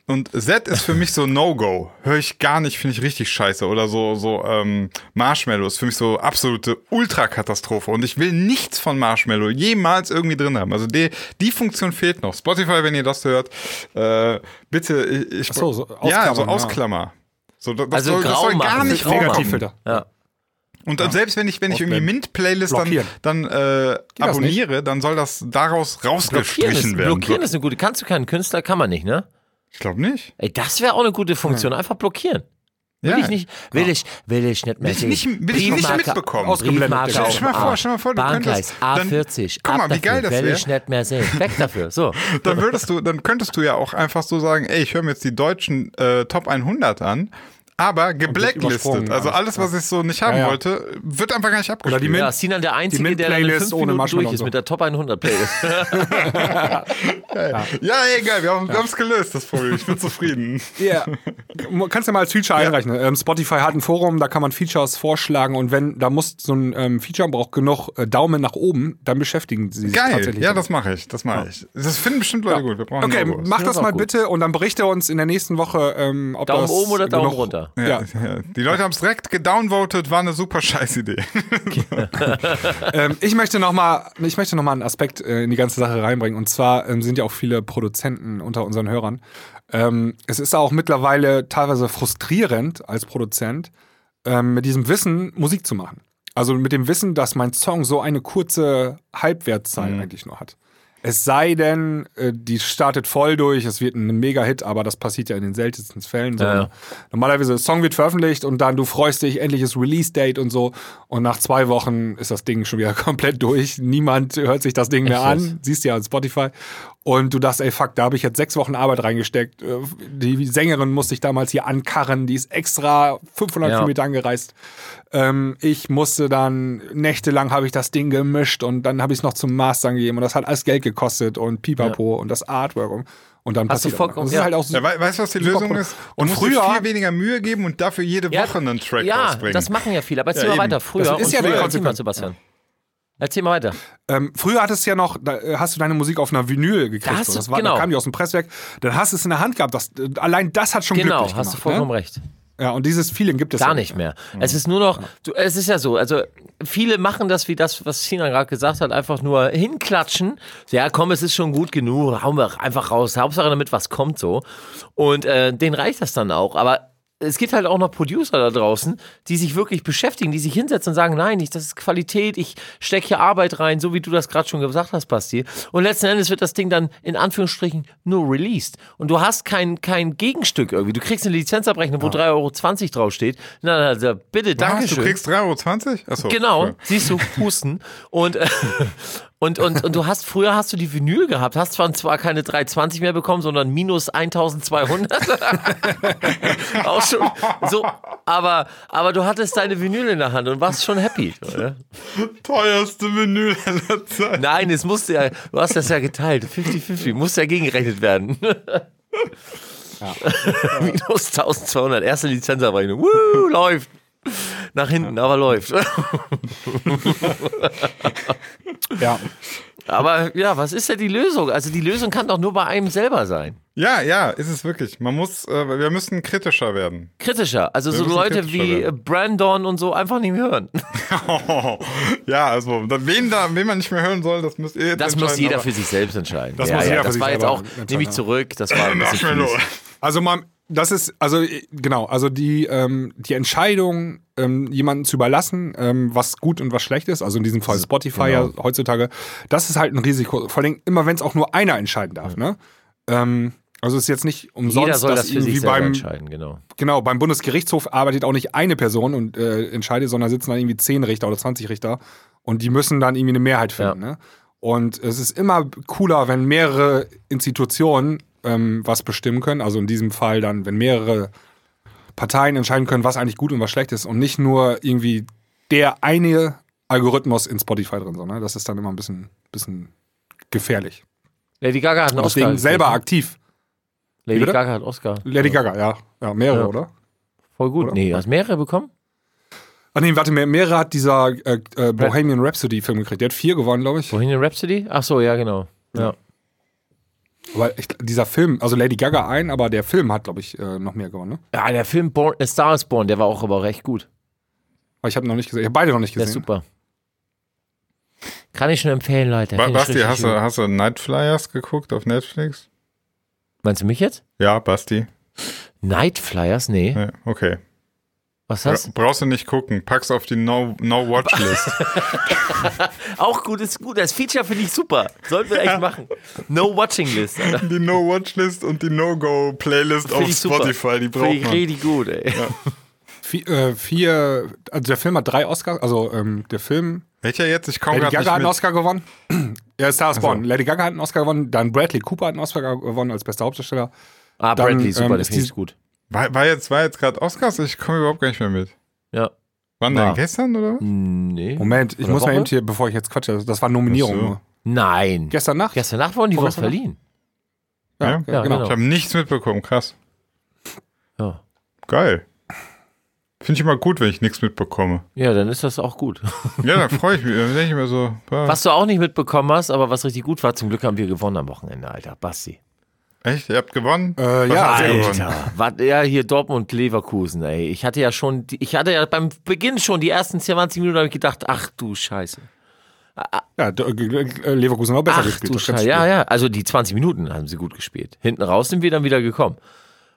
Und Z ist für mich so No-Go. Höre ich gar nicht, finde ich richtig scheiße. Oder so, so ähm, Marshmallow ist für mich so absolute Ultrakatastrophe. Und ich will nichts von Marshmallow jemals irgendwie drin haben. Also die, die Funktion fehlt noch. Spotify, wenn ihr das hört, äh, bitte, ich, ich Ach so, so ja, so ausklammern, ja. Ausklammer. So, das, das Also soll, das grau soll gar nicht. Negativfilter. Ja. Und dann selbst wenn ich, wenn ich irgendwie. Mint-Playlist dann, Blockieren. dann äh, abonniere, dann soll das daraus Blockieren, rausgestrichen ist, werden. blockieren ist eine gute. Kannst du keinen Künstler, kann man nicht, ne? Ich glaube nicht. Ey, das wäre auch eine gute Funktion. Einfach blockieren. Will Ja. ich nicht, will ich, will ich nicht mehr Will ich sehen. nicht- will ich nicht mitbekommen. Ausgeblendet. Stell dir mal vor, stell mal vor, du Bahngleis könntest- A40, Guck mal, wie geil das will wär. ich nicht mehr sehen. Weg dafür. So. [LAUGHS] dann würdest du, dann könntest du ja auch einfach so sagen, ey, ich höre mir jetzt die deutschen äh, Top 100 an, aber geblacklistet. Also alles, was ich so nicht haben Ja, ja. wollte, wird einfach gar nicht Oder die abgespielt. Mint- Ja, Sinan der Einzige, der dann fünf ohne Minuten durch ist so. mit der Top 100 Playlist. [LAUGHS] ja, egal, wir haben es gelöst, das Problem. Ich bin [LAUGHS] zufrieden. Ja. Kannst du mal als Feature einreichen. Ähm, Spotify hat ein Forum, da kann man Features vorschlagen und wenn, da muss so ein ähm, Feature braucht genug äh, Daumen nach oben, dann beschäftigen sie sich Geil, tatsächlich. ja, damit. das mache ich, das mache ich. Das finden bestimmt Leute gut. Wir brauchen Okay, mach das auch mal gut. bitte und dann berichte uns in der nächsten Woche, ähm, ob Daumen das oben oder Daumen runter? Ja, Ja. ja. Die Leute haben es direkt gedownvotet, war eine super scheiß Idee. [LAUGHS] Ähm, ich möchte noch mal, ich möchte noch mal einen Aspekt äh, in die ganze Sache reinbringen. Und zwar ähm, sind ja auch viele Produzenten unter unseren Hörern. Ähm, es ist auch mittlerweile teilweise frustrierend als Produzent, ähm, mit diesem Wissen Musik zu machen. Also mit dem Wissen, dass mein Song so eine kurze Halbwertszeit Mhm. eigentlich nur hat. Es sei denn, äh, die startet voll durch, es wird ein Mega-Hit, aber das passiert ja in den seltensten Fällen. So. Ja. Normalerweise, der Song wird veröffentlicht und dann du freust dich, endliches Release-Date und so. Und nach zwei Wochen ist das Ding schon wieder [LAUGHS] komplett durch. Niemand hört sich das Ding mehr Echt an. jetzt? Siehst du ja auf Spotify. Und du dachtest, ey, fuck, da habe ich jetzt sechs Wochen Arbeit reingesteckt. Äh, Die Sängerin musste ich damals hier ankarren, die ist extra 500 Ja. Kilometer angereist. Ähm, ich musste dann, nächtelang habe ich das Ding gemischt und dann habe ich es noch zum Mastern gegeben und das hat alles Geld gekostet und pipapo und das Artwork und, und dann Hast du passiert vollkommen- das. Ist ja. halt auch so, Ja, wei- weißt du, was die Lösung ist? Du Und musst dir früher- viel weniger Mühe geben und dafür jede Woche einen Track ja, rausbringen. das machen ja viele. Aber erzähl Ja, mal weiter. Früher. Das ist ja die früher. Erzähl mal. Sebastian. Erzähl mal weiter. Ähm, früher hattest du ja noch, da äh, hast du deine Musik auf einer Vinyl gekriegt. Da du- das war, genau. Da kam die aus dem Presswerk. Dann hast du es in der Hand gehabt. Das, allein das hat schon Genau, glücklich hast du gemacht. vollkommen ne? recht. Ja, und dieses Feeling gibt es Gar ja nicht mehr. Es ist nur noch, du, es ist ja so, also viele machen das wie das, was Sina gerade gesagt hat, einfach nur hinklatschen. Ja, komm, es ist schon gut genug, hauen wir einfach raus. Hauptsache damit was kommt so. Und äh, denen reicht das dann auch. Aber es gibt halt auch noch Producer da draußen, die sich wirklich beschäftigen, die sich hinsetzen und sagen, nein, ich, das ist Qualität, ich stecke hier Arbeit rein, so wie du das gerade schon gesagt hast, Basti. Und letzten Endes wird das Ding dann in Anführungsstrichen nur released. Und du hast kein, kein Gegenstück irgendwie. Du kriegst eine Lizenzabrechnung, wo 3,20 Euro drauf steht. Na, na, also bitte, danke Was, du schön. kriegst 3,20 Euro? Achso. Genau, Ja. siehst du, Husten. Und, äh, [LAUGHS] und, und, und du hast, früher hast du die Vinyl gehabt, hast zwar, zwar keine 320 mehr bekommen, sondern minus 1200. [LAUGHS] Auch schon so, aber, aber du hattest deine Vinyl in der Hand und warst schon happy. Oder? Teuerste Menü aller Zeit. Nein, es musste ja, du hast das ja geteilt, 50-50, musste ja gegengerechnet werden. [LAUGHS] minus 1200, erste Lizenzabrechnung, Woo, läuft. Nach hinten, aber läuft. [LAUGHS] Ja. Aber ja, was ist denn die Lösung? Also die Lösung kann doch nur bei einem selber sein. Ja, ja, ist es wirklich. Man muss, äh, wir müssen kritischer werden. Kritischer. Also so müssen Leute wie werden. Brandon und so einfach nicht mehr hören. [LAUGHS] [LAUGHS] ja, also wen da, wen man nicht mehr hören soll, das müsst ihr jetzt Das muss jeder für sich selbst entscheiden. Das ja, muss ja, jeder für das sich war jetzt selber auch, nehme ich zurück, das war ein [LAUGHS] bisschen. Also man, das ist, also äh, genau, also die, ähm, die Entscheidung, ähm, jemanden zu überlassen, ähm, was gut und was schlecht ist, also in diesem Fall Spotify ja genau. heutzutage, das ist halt ein Risiko. Vor allem immer, wenn es auch nur einer entscheiden darf, ne? Ähm, also es ist jetzt nicht umsonst, Jeder soll dass das für irgendwie sich beim, entscheiden, genau. genau, beim Bundesgerichtshof arbeitet auch nicht eine Person und äh, entscheidet, sondern sitzen dann irgendwie 10 Richter oder 20 Richter und die müssen dann irgendwie eine Mehrheit finden. Ne? Und es ist immer cooler, wenn mehrere Institutionen ähm, was bestimmen können. Also in diesem Fall dann, wenn mehrere Parteien entscheiden können, was eigentlich gut und was schlecht ist und nicht nur irgendwie der eine Algorithmus in Spotify drin. So, ne? Das ist dann immer ein bisschen, bisschen gefährlich. Lady Gaga hat einen Oscar. deswegen selber gekriegt. aktiv. Lady bitte? Gaga hat Oscar. Lady Gaga, ja. Ja, mehrere, Ja. oder? Voll gut. Oder? Nee, hast mehrere bekommen? Ach nee, warte, mehr- mehrere hat dieser äh, äh, Bohemian Rhapsody-Film gekriegt. Der hat vier gewonnen, glaube ich. Bohemian Rhapsody? Ach so, ja, genau. Ja. Aber ich, dieser Film, also Lady Gaga ein, aber der Film hat, glaube ich, äh, noch mehr gewonnen. Ne? Ja, der Film Born, A Star is Born, der war auch aber recht gut. Aber ich habe noch nicht gesehen. Ich habe beide noch nicht Der ist gesehen. super. Kann ich schon empfehlen, Leute. Ba Basti, hast du, hast du Night Flyers geguckt auf Netflix? Meinst du mich jetzt? Ja, Basti. Night Flyers? Nee. Ja, okay. Was hast brauchst du nicht gucken. Pack's auf die No- No-Watch-List. [LAUGHS] Auch gut, ist gut. Das Feature finde ich super. Sollten wir echt machen. No Watching List. Alter. die No-Watch-List und die No-Go-Playlist auf. Spotify. Die braucht ich man. richtig gut, ey. Vier, äh, vier, also der Film hat drei Oscars, also ähm, der Film, Welcher jetzt? Ich komme Lady gerade Gaga hat einen. Oscar gewonnen. [CLEARS THROAT] ja, Star is Born. Lady Gaga hat einen Oscar gewonnen, dann Bradley Cooper hat einen Oscar gewonnen als bester Hauptdarsteller. Ah, Dann, Bradley, super, ähm, ist finde die- ich gut. War, war jetzt, war jetzt gerade Oscars? Ich komme überhaupt gar nicht mehr mit. Ja. Wann War. denn? Gestern oder was? Nee. Moment, ich Oder muss mal Woche? eben hier, bevor ich jetzt quatsche, das war Nominierung so. Nein. Gestern Nacht? Gestern Nacht wurden die Nacht? verliehen. Ja, Ja? ja, genau. genau. Ich habe nichts mitbekommen. Krass. Ja. Geil. Finde ich immer gut, wenn ich nichts mitbekomme. ja, dann ist das auch gut. [LAUGHS] Ja, dann freue ich mich. Dann denke ich mir so, [LAUGHS] Was du auch nicht mitbekommen hast, aber was richtig gut war, zum Glück haben wir gewonnen am Wochenende, Alter. Basti. Echt? Ihr habt gewonnen? Äh, ja, Alter. gewonnen? Ja, hier Dortmund Leverkusen, ey. Ich hatte ja schon, die- ich hatte ja beim Beginn schon die ersten 20 Minuten habe ich gedacht, ach du Scheiße. Ja, d- äh, Leverkusen auch besser Ach gespielt. du Scheiße. Ja, ja. Also die 20 Minuten haben sie gut gespielt. Hinten raus sind wir dann wieder gekommen.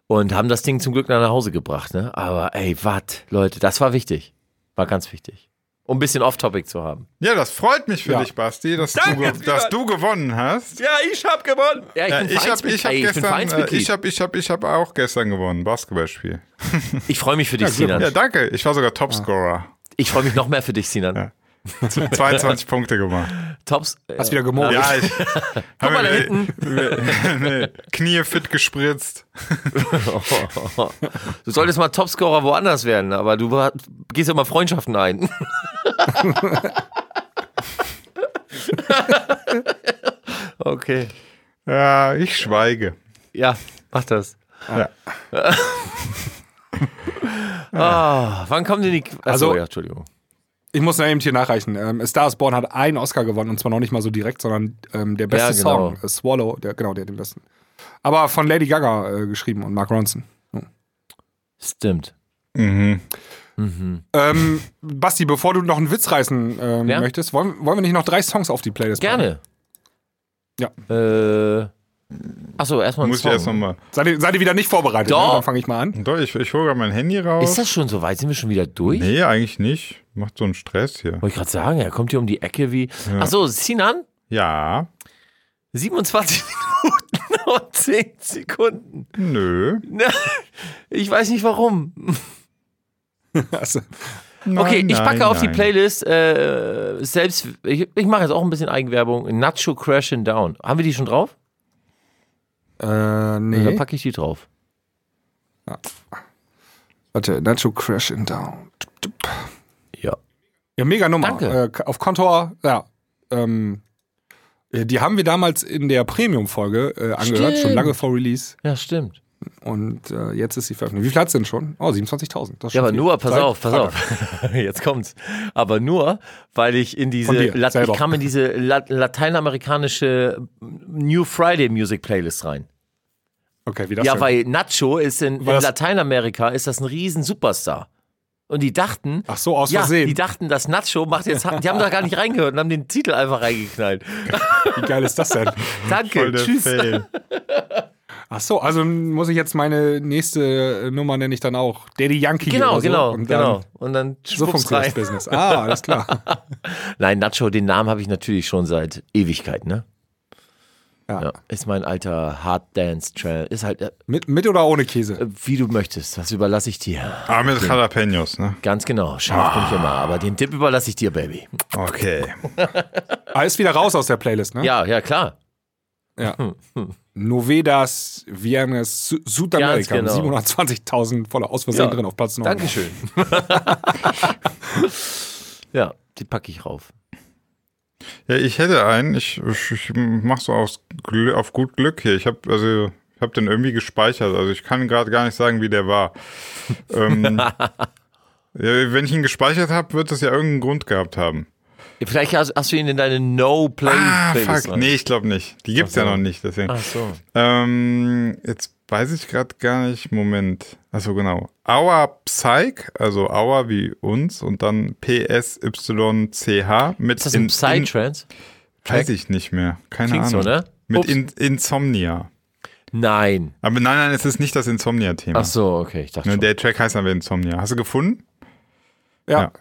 Und haben das Ding zum Glück nach Hause gebracht, ne? Aber ey, was, Leute, das war wichtig. War ganz wichtig. Um ein bisschen Off-Topic zu haben. Ja, das freut mich für Ja. dich, Basti, dass, du, Danke, ge- dass du gewonnen hast. Ja, ich hab gewonnen. Ja, ich Ja, bin ich habe Vereinsmitglied. ich hab Ey, gestern, äh, ich hab, ich hab, ich hab auch gestern gewonnen, Basketballspiel. [LAUGHS] Ich freue mich für dich, Ja, Sinan. Ja, danke. Ich war sogar Topscorer. Ich freue mich noch mehr für dich, Sinan. Ja. [LAUGHS] 22 Punkte gemacht. Tops. Äh, Hast wieder gemobbt. Ja, ich [LAUGHS] Guck mal da hinten. nee, Knie fit gespritzt. Du solltest mal Topscorer woanders werden, aber du gehst ja mal Freundschaften ein. [LAUGHS] okay. Ja, ich schweige. Ja, mach das. Ja. [LAUGHS] Ah, wann kommen denn die. Achso, Also- ja, Entschuldigung. Ich muss eben hier nachreichen. Ähm, A Star is Born hat einen Oscar gewonnen und zwar noch nicht mal so direkt, sondern ähm, der beste Ja, genau. Song, äh, Swallow, der, genau, der den besten. Aber von Lady Gaga äh, geschrieben und Mark Ronson. Stimmt. Mhm. Ähm, Basti, bevor du noch einen Witz reißen ähm, Ja? möchtest, wollen, wollen wir nicht noch drei Songs auf die Playlist packen? Gerne. Äh. Achso, erstmal ein Muss ich Song. erst nochmal. Seid ihr, seid ihr wieder nicht vorbereitet? Doch. Ne? Dann fange ich mal an. Doch, ich, ich hole gerade mein Handy raus. Ist das schon so weit? Sind wir schon wieder durch? Nee, eigentlich nicht. Macht so einen Stress hier. Wollte ich gerade sagen, er kommt hier um die Ecke wie. Achso, Sinan? Ja. 27 Minuten und 10 Sekunden. Nö. [LAUGHS] Ich weiß nicht warum. [LAUGHS] Also, Okay, Nein, ich packe nein, auf die nein. Playlist äh, selbst. Ich, ich mache jetzt auch ein bisschen Eigenwerbung. Nacho Crashing Down. Haben wir die schon drauf? äh, Dann nee. packe ich die drauf. Warte, Nacho Crash in Down. Ja. Ja, mega Nummer. Danke. Äh, auf Kontor, ja. Ähm, äh, die haben wir damals in der Premium-Folge äh, angehört, Stimmt. schon lange vor Release. Ja, stimmt. Und äh, jetzt ist sie veröffentlicht. Wie viel hat es denn schon? Oh, 27.000. Das ist Ja, aber viel. nur, pass Seit auf, pass Freitag. auf. [LAUGHS] Jetzt kommt's. Aber nur, weil ich in diese, dir, Lat selber. ich kam in diese Lat lateinamerikanische New Friday Music Playlist rein. Okay, wie das Ja, denn? weil Nacho ist in, in Lateinamerika ist das ein riesen Superstar. Und die dachten, Ach so, aus ja, Versehen. die dachten, das Nacho macht jetzt, die haben da gar nicht reingehört und haben den Titel einfach reingeknallt. Wie geil ist das denn? [LAUGHS] Danke, Voll der tschüss. [LAUGHS] Ach so, also muss ich jetzt meine nächste äh, Nummer nenne ich dann auch Daddy Yankee Genau, oder so. genau, Und dann, genau. Und dann So funktioniert das Business. Ah, alles klar. [LAUGHS] Nein, Nacho, den Namen habe ich natürlich schon seit Ewigkeit, ne? Ja. Ja, ist mein alter Hard Dance Trail. Ist halt, äh, Mit, mit oder ohne Käse? wie du möchtest. Das überlasse ich dir. Ah, mit Jalapenos, ne? Ganz genau. Scharf bin ich immer. Aber den Tipp überlasse ich dir, Baby. Okay. [LAUGHS] Ah, ist wieder raus aus der Playlist, ne? Ja, ja, klar. Ja. Novedas Viernes Su- Südamerika. Genau. mit 720.000 voller aus Versehen Ja. drin auf Platz 9. Dankeschön. [LAUGHS] ja, die packe ich rauf. Ja, ich hätte einen. Ich, ich, ich mach so aufs auf gut Glück hier. Ich habe also ich habe den irgendwie gespeichert. Also ich kann gerade gar nicht sagen, wie der war. ähm, [LAUGHS] ja, wenn ich ihn gespeichert habe, wird es ja irgendeinen Grund gehabt haben. Vielleicht hast, hast du ihn in deine No-Play-Playlist Ah, fuck. rein. Nee, ich glaube nicht. Die gibt's so. ja noch nicht. Deswegen. Ach so. Ähm, jetzt weiß ich gerade gar nicht. Moment. Achso, genau. Our Psych, also Our wie uns und dann PSYCH mit Ist das ein in- Psytrance? Weiß ich nicht mehr. Keine Klingt so, Ahnung. ne? Mit in, Insomnia. Nein. Aber nein, nein, es ist nicht das Insomnia-Thema. Ach so, okay. Ich dachte Ne, schon. Der Track heißt aber Insomnia. Hast du gefunden? Ja. Ja.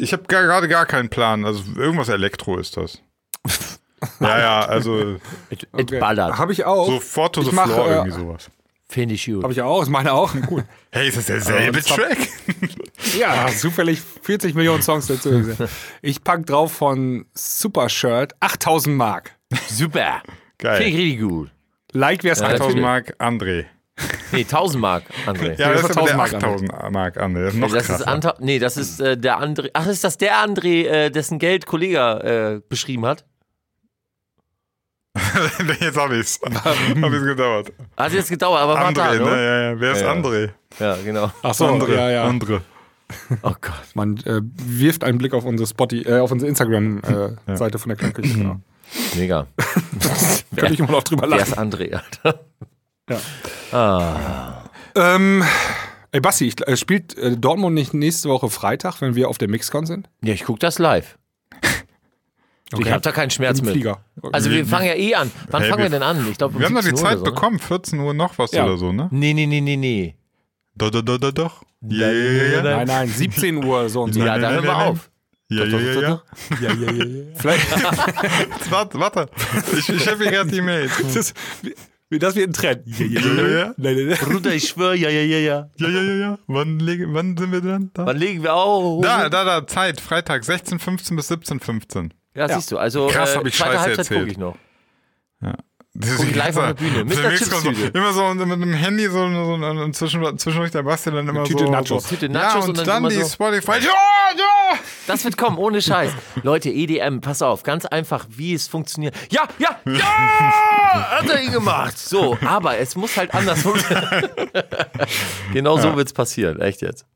Ich habe gerade gar keinen Plan. Also irgendwas Elektro ist das. [LAUGHS] ja, ja, also It, it Okay. ballert. Habe ich auch. sofort to the Ich mach, floor äh, irgendwie sowas. Finde ich gut. Habe ich auch. Ist meine auch. [LAUGHS] Cool. Hey, ist das derselbe zwar- Track? [LAUGHS] Ja, zufällig 40 Millionen Songs dazu. Ich pack drauf von Supershirt 8000 Mark. Super. Finde ich Geil. richtig gut. Like wer es Ja, 1000 natürlich. Mark André. Nee, 1000 Mark, André. Ja, das das ist war aber der 1000 8000 Mark André. Das ist noch das ist. Anta nee, das ist äh, der André. Ach, ist das der André, äh, dessen Geld Kollege äh, beschrieben hat? [LAUGHS] Jetzt [LAUGHS] hab ich's. hab ich's gedauert. Hat jetzt gedauert, aber war da, André, ne? ne? Ja, ja. Wer ist Ja. André? Ja, genau. Ach so, André. ja, ja. André. Oh Gott. Man äh, wirft einen Blick auf unsere Spotify, äh, auf unsere Instagram-Seite von der Klangküche. Genau. Mega. [LAUGHS] Könnte ich immer noch drüber Wer lachen. ist André, Alter? Ja. Ah. Ähm, ey, Basti, ich, äh, spielt äh, Dortmund nicht nächste Woche Freitag, wenn wir auf der Mixcon sind? Ja, ich guck das live. [LAUGHS] Ich habe da keinen Schmerz Im mit. Flieger. Also wir fangen ja eh an. Wann Hey, fangen wir wir- denn an? Ich glaube, um Wir haben doch die 17 Uhr Zeit so, ne? bekommen. 14 Uhr noch was Ja. oder so, ne? Nee, nee, nee, nee, nee. Doch, doch, doch, doch, doch. Ja, ja, ja, ja. Nein, nein, 17 Uhr so und so. Ja, nein, dann nein, hören wir auf. Ja, ja, ja, ja. Ja, ja, ja, ja. Vielleicht, [LAUGHS] Warte, warte. Ich, ich habe hier gerade die Mails. das, Das wird ein Trend. Ja, ja, Ja, ja. Nein, nein, nein. Bruder, ich schwöre, ja, ja, ja, ja. Ja, ja, ja, ja. Wann, legen- wann sind wir dran? Da? Wann legen wir auf? Da, da, da, Zeit, Freitag, 16.15 bis 17.15. Ja, siehst du. Also Krass, äh, hab ich zweite Scheiße Halbzeit erzählt. gucke ich noch. Das Guck ich live auf der Bühne, mit der kommt so, Chipstüte. immer so mit dem Handy so, so und zwischen, zwischendurch der Basti dann immer Tüte so. Nachos. Tüte ja, Nachos und, und dann dann, die so- Spotify. Ja, ja! Das wird kommen, ohne Scheiß. Leute, EDM, pass auf, ganz einfach, wie es funktioniert. Ja, ja, ja! [LAUGHS] Hat er ihn gemacht. So, aber es muss halt anders funktionieren. [LAUGHS] genau so wird's passieren, echt jetzt.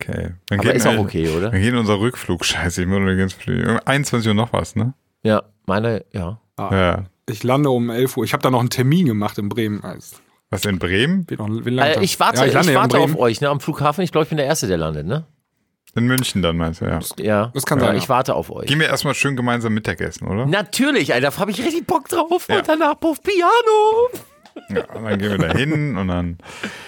Okay. Dann Aber ist auch okay, oder? Dann geht unser Rückflug. Scheiße, ich muss noch ganz viel. 21 Uhr noch was, ne? Ja, meine, ja. Ja. Ich lande um 11 Uhr. Ich habe da noch einen Termin gemacht in Bremen. Also, Was in Bremen? wird noch, Äh, langsam. ich warte, ja, ich in warte auf euch, ne, am Flughafen. Ich glaube, ich bin der Erste, der landet, ne? In München dann meinst du, ja. Ja. Das kann ja, sein, Ich ja. warte auf euch. Gehen wir erstmal schön gemeinsam Mittagessen, oder? Natürlich, Alter, da habe ich richtig Bock drauf. Ja. Und danach Puff Piano. Ja, und dann gehen wir da hin und dann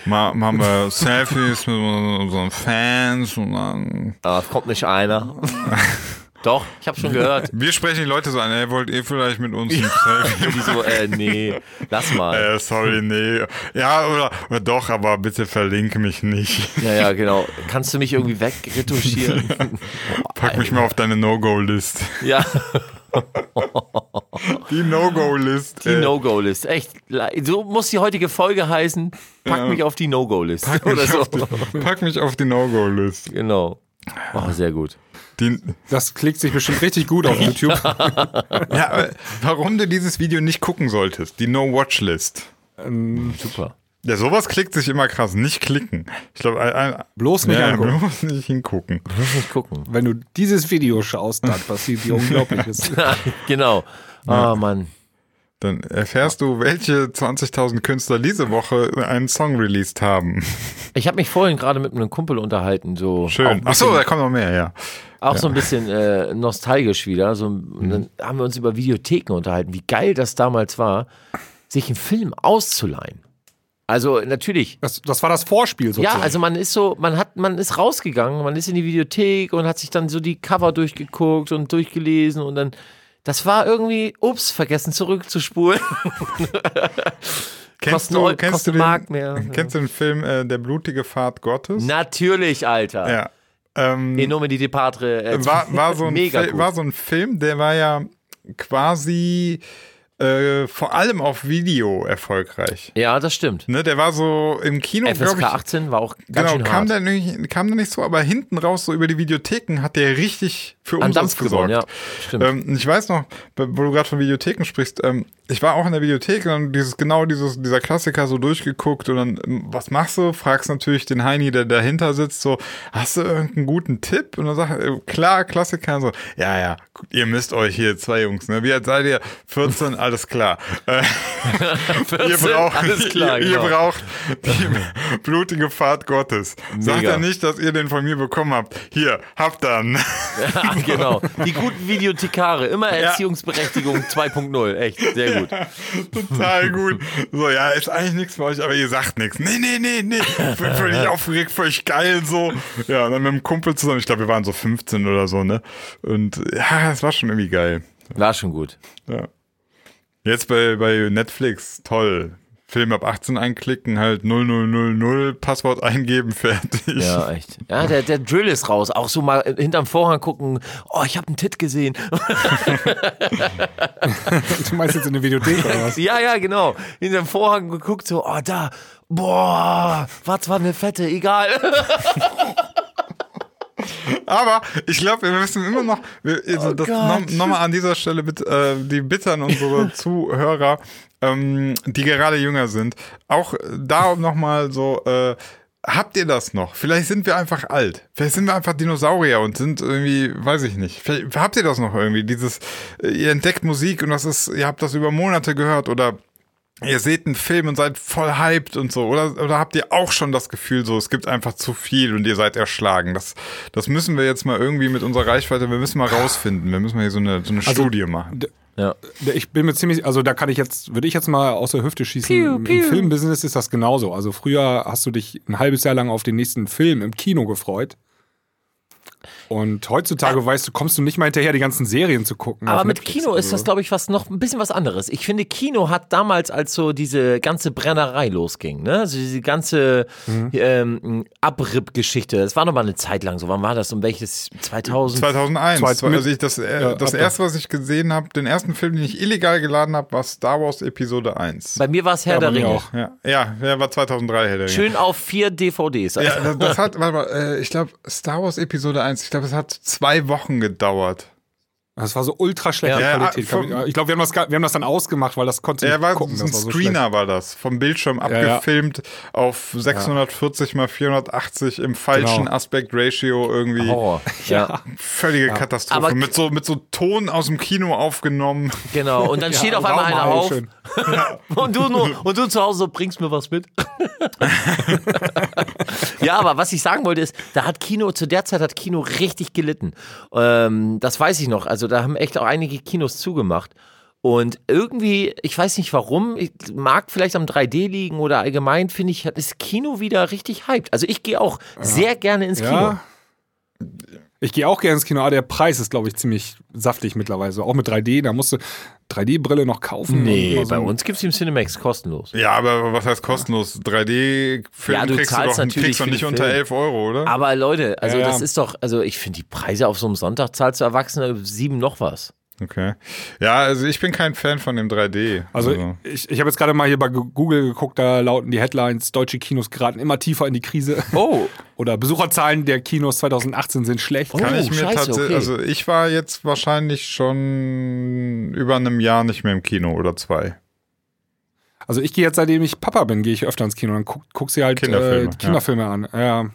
ma machen wir Selfies mit unseren Fans und dann. Ah, es kommt nicht einer. [LAUGHS] Doch, ich habe schon gehört. [LAUGHS] Wir sprechen die Leute so an, ey, wollt ihr vielleicht mit uns ein Selfie? [LAUGHS] Die so, äh, nee, lass mal. Äh, sorry, nee. Ja, oder, oder doch, aber bitte verlinke mich nicht. Ja, ja, genau. Kannst du mich irgendwie wegretuschieren? [LAUGHS] Pack mich mal auf deine No-Go-List. ja, Die No-Go-List. die No-Go-List. Echt, so muss die heutige Folge heißen. Pack mich auf die No-Go-List. Mich so. auf die, pack mich auf die No-Go-List. Genau. Oh, sehr gut. Die, Das klickt sich bestimmt richtig gut auf YouTube. [LAUGHS] ja, warum du dieses Video nicht gucken solltest? Die No-Watch-List. Super. Ja, sowas klickt sich immer krass. Nicht klicken. Ich glaube, Bloß nicht ja, angucken. bloß nicht hingucken. Muss nicht gucken. Wenn du dieses Video schaust, dann passiert dir Unglaubliches. [LAUGHS] [LAUGHS] genau. Ah, Mann. Dann erfährst du, welche 20.000 Künstler diese Woche einen Song released haben. Ich habe mich vorhin gerade mit einem Kumpel unterhalten, so Schön. ein Ach so, bisschen- da kommt noch mehr, ja. Auch so ein bisschen äh, nostalgisch wieder. So, und dann haben wir uns über Videotheken unterhalten, wie geil das damals war, sich einen Film auszuleihen. Also natürlich. Das, das war das Vorspiel Ja, sozusagen. also man ist so, man hat, man ist rausgegangen, man ist in die Videothek und hat sich dann so die Cover durchgeguckt und durchgelesen und dann, das war irgendwie, ups, vergessen zurückzuspulen. [LAUGHS] Kennst Kostet du, kennst kostet du den, Mark mehr. Kennst du den Film äh, Der blutige Pfad Gottes? Natürlich, Alter. Ja. Ähm, In Nome di Patre. Äh, war, war, [LAUGHS] so ein mega Fil- gut. war so ein Film, der war ja quasi äh, vor allem auf Video erfolgreich. ja, das stimmt. Ne, der war so im Kino, FSK ich. 18 war auch ganz Genau, schön kam der, nicht, kam der nicht so, aber hinten raus, so über die Videotheken, hat der richtig für An Umsatz Dampf gewonnen, gesorgt. ja. Stimmt. Ähm, ich weiß noch, wo du gerade von Videotheken sprichst, ähm, ich war auch in der Videothek und dieses, genau dieses, dieser Klassiker so durchgeguckt und dann, ähm, was machst du? Fragst natürlich den Heini, der dahinter sitzt, so, hast du irgendeinen guten Tipp? Und dann sagt klar, Klassiker, so, ja, ja, ihr müsst euch hier, zwei Jungs, ne? Wie alt seid ihr? 14, alles klar. Äh, [LAUGHS] [LAUGHS] ihr 14, braucht, alles klar, ihr, genau. ihr braucht die [LAUGHS] blutige Fahrt Gottes. Sagt er nicht, dass ihr den von mir bekommen habt. Hier, habt dann. Ja, genau. Die guten Videothekare, immer Erziehungsberechtigung 2.0. Echt, sehr gut. [LAUGHS] Total gut. So, ja, ist eigentlich nichts für euch, aber ihr sagt nichts. Nee, nee, nee, nee. Völlig [LAUGHS] aufgeregt, völlig geil so. Ja, und dann mit dem Kumpel zusammen. Ich glaube, wir waren so 15 oder so, ne? Und ja, es war schon irgendwie geil. War schon gut. Ja. Jetzt bei, bei Netflix, toll. Film ab 18 einklicken, halt 0000, Passwort [LAUGHS] eingeben, fertig. Ja, echt. Ja, der, der Drill ist raus. Auch so mal hinterm Vorhang gucken. Oh, ich habe einen Tit gesehen. [LAUGHS] du meinst jetzt in der Videothek oder was? ja, ja, genau. Hinterm Vorhang geguckt, so, oh, da. Boah, war zwar eine fette, egal. [LAUGHS] Aber ich glaube, wir müssen immer noch, wir, also Oh Gott. noch, noch mal an dieser Stelle bitte, äh, die bittern unsere Zuhörer, ähm, die gerade jünger sind, auch da noch mal so, äh, habt ihr das noch? Vielleicht sind wir einfach alt. Vielleicht sind wir einfach Dinosaurier und sind irgendwie, weiß ich nicht. Vielleicht, habt ihr das noch irgendwie? Dieses, äh, ihr entdeckt Musik und das ist, ihr habt das über Monate gehört oder ihr seht einen Film und seid voll hyped und so. Oder, oder habt ihr auch schon das Gefühl, so, es gibt einfach zu viel und ihr seid erschlagen? Das, das müssen wir jetzt mal irgendwie mit unserer Reichweite, wir müssen mal rausfinden. Wir müssen mal hier so eine, so eine Also, Studie machen. Ja. Ich bin mir ziemlich, also da kann ich jetzt, würde ich jetzt mal aus der Hüfte schießen. Piu, Im piu. Filmbusiness ist das genauso. Also früher hast du dich ein halbes Jahr lang auf den nächsten Film im Kino gefreut. Und heutzutage weißt du, kommst du nicht mal hinterher, die ganzen Serien zu gucken. Aber mit Netflix Kino ist das, glaube ich, was noch ein bisschen was anderes. Ich finde, Kino hat damals, als so diese ganze Brennerei losging, ne? Also diese ganze Mhm. ähm, Abripp-Geschichte. Das war noch mal eine Zeit lang so. Wann war das? Um welches? 2000? 2001. Zweit- also ich, das äh, Ja, das erste, was ich gesehen habe, den ersten Film, den ich illegal geladen habe, war Star Wars Episode 1. Bei mir war es Herr Ja, der Ringe. auch. Ja, ja, der war 2003, Herr der Ringe. Schön auf vier DVDs. Ja, das, das hat, warte mal, äh, ich glaube, Star Wars Episode 1, ich glaube, es hat zwei Wochen gedauert. Das war so ultra schlechte Ja. Qualität. Ja, ich glaube, wir, haben das wir haben das dann ausgemacht, weil das konnte ich Er nicht war gucken. so ein war so Screener, war das. Vom Bildschirm ja. abgefilmt auf 640 mal 480 im falschen Genau. Aspect Ratio irgendwie. Horror. Ja. Völlige Katastrophe. Aber- mit, so, mit so Ton aus dem Kino aufgenommen. Genau. Und dann steht auf einmal einer auf schön. [LAUGHS] und du, nur, und du zu Hause so, bringst mir was mit. [LAUGHS] ja, aber was ich sagen wollte ist, da hat Kino, zu der Zeit hat Kino richtig gelitten. Ähm, das weiß ich noch. Also da haben echt auch einige Kinos zugemacht. Und irgendwie, ich weiß nicht warum, ich, mag vielleicht am 3D liegen oder allgemein, finde ich, ist Kino wieder richtig hyped. Also ich gehe auch sehr gerne ins Kino. Ja. Ich gehe auch gerne ins Kino, aber der Preis ist, glaube ich, ziemlich saftig mittlerweile. Auch mit 3D, da musst du 3D-Brille noch kaufen. Nee, so bei uns gibt es im Cinemax kostenlos. Ja, aber was heißt kostenlos? 3D-Film Ja, du kriegst, du zahlst doch, natürlich kriegst du für nicht unter Film. 11 Euro, oder? Aber Leute, also Ja, ja. das ist doch, also ich finde die Preise auf so einem Sonntag zahlst du Erwachsene sieben noch was. Okay. Ja, also ich bin kein Fan von dem 3D. Also ich, ich habe jetzt gerade mal hier bei Google geguckt, da lauten die Headlines, deutsche Kinos geraten immer tiefer in die Krise. Oh, [LAUGHS] Oder Besucherzahlen der Kinos 2018 sind schlecht. Kann Oh, ich mir scheiße, tatsächlich, okay. also ich war jetzt wahrscheinlich schon über einem Jahr nicht mehr im Kino oder zwei. Also ich gehe jetzt, seitdem ich Papa bin, gehe ich öfter ins Kino. Dann guck, guck sie halt Kinderfilme, äh, Kinderfilme an. Ja.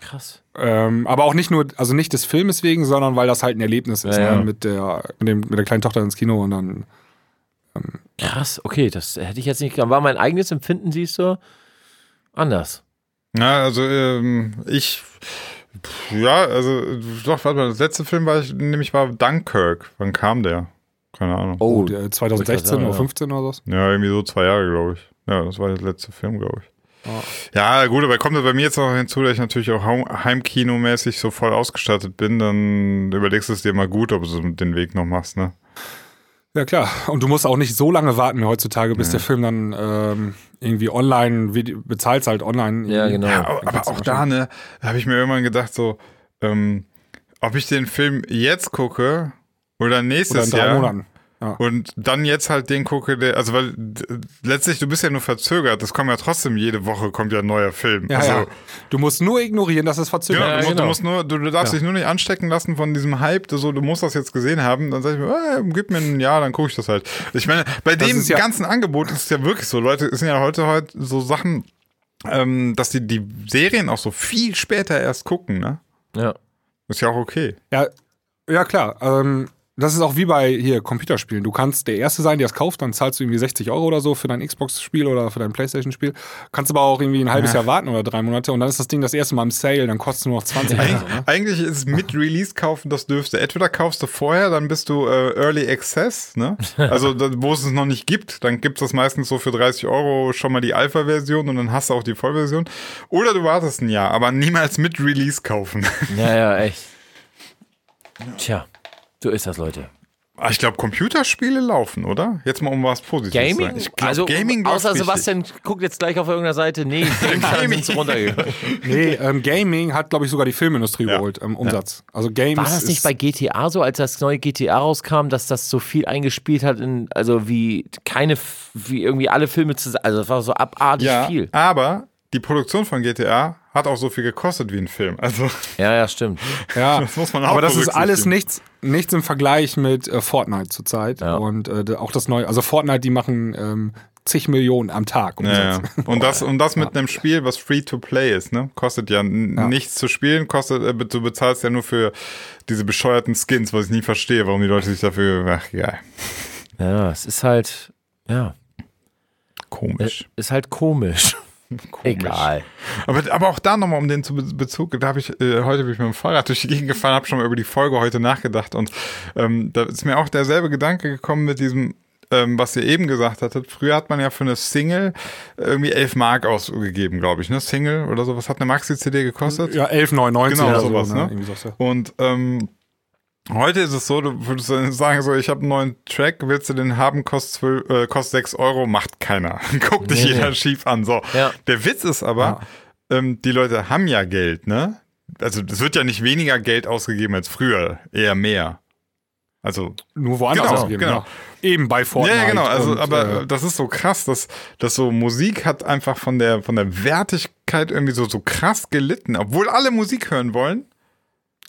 krass. Ähm, aber auch nicht nur, also nicht des Filmes wegen, sondern weil das halt ein Erlebnis ist, Ja, ja. ne? mit, der, mit, dem, mit der kleinen Tochter ins Kino und dann. Krass, okay, das hätte ich jetzt nicht, war mein eigenes Empfinden, siehst du, anders. Ja, also ähm, ich, ja, also doch, warte mal, das letzte Film war ich, nämlich war Dunkirk. Wann kam der? Keine Ahnung. Oh, der wollte 2016 ich sagen, oder ja. 15 oder so. Ja, irgendwie so zwei Jahre, glaube ich. Ja, das war der letzte Film, glaube ich. Ja, gut, aber kommt bei mir jetzt noch hinzu, dass ich natürlich auch Heim- Heimkinomäßig so voll ausgestattet bin, dann überlegst du es dir mal gut, ob du den Weg noch machst, ne? Ja, klar. Und du musst auch nicht so lange warten mehr heutzutage, bis der Film dann ähm, irgendwie online, Video, bezahlst halt online. Ja, genau. Ja, aber, aber auch da, ne, habe ich mir irgendwann gedacht, so, ähm, ob ich den Film jetzt gucke oder Oder nächstes in drei Jahr. Monaten. Ja. Und dann jetzt halt den gucke, der, also weil letztlich du bist ja nur verzögert, das kommt ja trotzdem jede Woche kommt ja ein neuer Film. Ja, also, ja. Du musst nur ignorieren, dass es verzögert Genau, Ja, du, musst, genau. du musst nur, du, du darfst Ja. dich nur nicht anstecken lassen von diesem Hype, du, so, du musst das jetzt gesehen haben. Dann sag ich mir, äh, gib mir ein Jahr, dann gucke ich das halt. Ich meine, bei dem ist ja- ganzen Angebot ist es ja wirklich so, Leute, es sind ja heute halt so Sachen, ähm, dass die die Serien auch so viel später erst gucken, ne? Ja. Ist ja auch okay. Ja, ja klar. Ähm, das ist auch wie bei hier Computerspielen. Du kannst der Erste sein, der es kauft, dann zahlst du irgendwie 60 Euro oder so für dein Xbox-Spiel oder für dein Playstation-Spiel. Kannst aber auch irgendwie ein halbes Jahr warten oder drei Monate und dann ist das Ding das erste Mal im Sale, dann kostet es nur noch 20 Euro. Ne? Eigentlich ist es mit Release kaufen das dürfte. Entweder kaufst du vorher, dann bist du äh, Early Access, ne? [LAUGHS] Also wo es es noch nicht gibt, dann gibt es das meistens so für 30 Euro schon mal die Alpha-Version und dann hast du auch die Vollversion. Oder du wartest ein Jahr, aber niemals mit Release kaufen. Ja, ja, echt. Tja, so ist das, Leute. Ah, Ich glaube, Computerspiele laufen, oder? Jetzt mal um was Positives zu Gaming? sagen. Ich glaub, also, Gaming außer. Sebastian guckt jetzt gleich auf irgendeiner Seite. Nee, [LAUGHS] Gaming sind runtergegangen. [LAUGHS] Nee, ähm, Gaming hat, glaube ich, sogar die Filmindustrie Ja. geholt im Umsatz. Also Games War das nicht ist, bei GTA so, als das neue GTA rauskam, dass das so viel eingespielt hat, in, also wie keine, wie irgendwie alle Filme zusammen, also das war so abartig ja, viel. aber die Produktion von GTA hat auch so viel gekostet wie ein Film. Also Ja, ja, stimmt. [LAUGHS] Ja, Das muss man auch aber das ist alles nichts, nichts im Vergleich mit äh, Fortnite zurzeit. Ja. Und äh, auch das neue, also Fortnite, die machen ähm, zig Millionen am Tag. Ja, ja. [LAUGHS] Und das, und das mit einem Spiel, was free to play ist, ne? Kostet ja, nichts zu spielen, kostet, äh, du bezahlst ja nur für diese bescheuerten Skins, was ich nie verstehe, warum die Leute sich dafür, ach ja, Ja, es ist halt, ja, komisch. ist halt komisch. Komisch. Egal. Aber, aber auch da nochmal um den zu Be- Bezug, da habe ich, äh, heute bin ich mit dem Fahrrad durch die Gegend gefahren, habe schon mal über die Folge heute nachgedacht und ähm, da ist mir auch derselbe Gedanke gekommen mit diesem, ähm, was ihr eben gesagt hattet, früher hat man ja für eine Single irgendwie 11 Mark ausgegeben, glaube ich, ne? Single oder so. Was hat eine Maxi-CD gekostet? Ja, 11,99 Genau, oder sowas, so, ne? Sowas, ja. Und ähm, heute ist es so, du würdest sagen, so, ich habe einen neuen Track, willst du den haben, kostet, 12, äh, kostet 6 Euro, macht keiner. [LAUGHS] Guckt dich Nee, jeder nee. schief an. So. Ja. Der Witz ist aber, ähm, die Leute haben ja Geld, ne? Also es wird ja nicht weniger Geld ausgegeben als früher, eher mehr. Also Nur woanders Genau, ausgegeben. genau. Ja. Eben bei Fortnite. ja, ja, genau. Also, und, aber äh, das ist so krass, dass, dass so Musik hat einfach von der, von der Wertigkeit irgendwie so, so krass gelitten. Obwohl alle Musik hören wollen,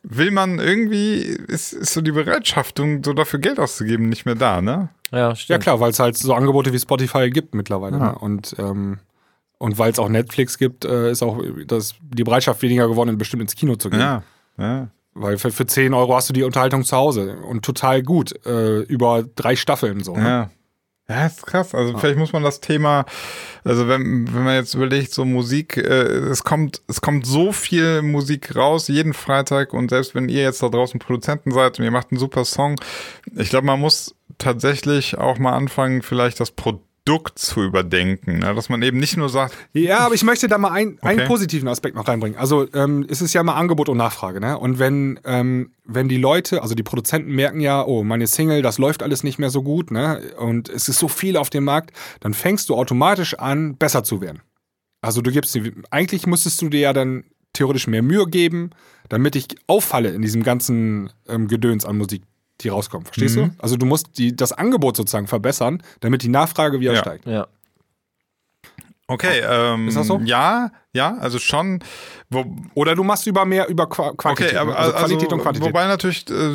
will man irgendwie, ist, ist so die Bereitschaftung, so dafür Geld auszugeben, nicht mehr da, ne? Ja, ja stimmt. klar, weil es halt so Angebote wie Spotify gibt mittlerweile. Ja. Ne? Und, ähm, und weil es auch Netflix gibt, äh, ist auch das, die Bereitschaft weniger geworden, bestimmt ins Kino zu gehen. Ja. ja. Weil für, für 10 Euro hast du die Unterhaltung zu Hause und total gut. Äh, über drei Staffeln so. Ne? Ja. Ja, ist krass. Also vielleicht muss man das Thema, also wenn, wenn man jetzt überlegt, so Musik, äh, es kommt, es kommt so viel Musik raus, jeden Freitag und selbst wenn ihr jetzt da draußen Produzenten seid und ihr macht einen super Song, ich glaube, man muss tatsächlich auch mal anfangen, vielleicht das Produkt zu überdenken, ne? dass man eben nicht nur sagt, Ja, aber ich möchte da mal ein, einen Okay. positiven Aspekt noch reinbringen. Also ähm, es ist ja mal Angebot und Nachfrage, ne? Und wenn, ähm, wenn die Leute, also die Produzenten merken ja, oh, meine Single, das läuft alles nicht mehr so gut, ne? Und es ist so viel auf dem Markt, dann fängst du automatisch an, besser zu werden. Also du gibst eigentlich müsstest du dir ja dann theoretisch mehr Mühe geben, damit ich auffalle in diesem ganzen ähm, Gedöns an Musik, die rauskommt. Verstehst Mhm. du? Also du musst die, das Angebot sozusagen verbessern, damit die Nachfrage wieder Ja. steigt. Ja. okay, ähm, Ist das so? ja, ja, also schon, wo, Oder du machst über mehr über Qua Quantität. Okay, aber also also, Qualität und Quantität. Wobei natürlich, äh,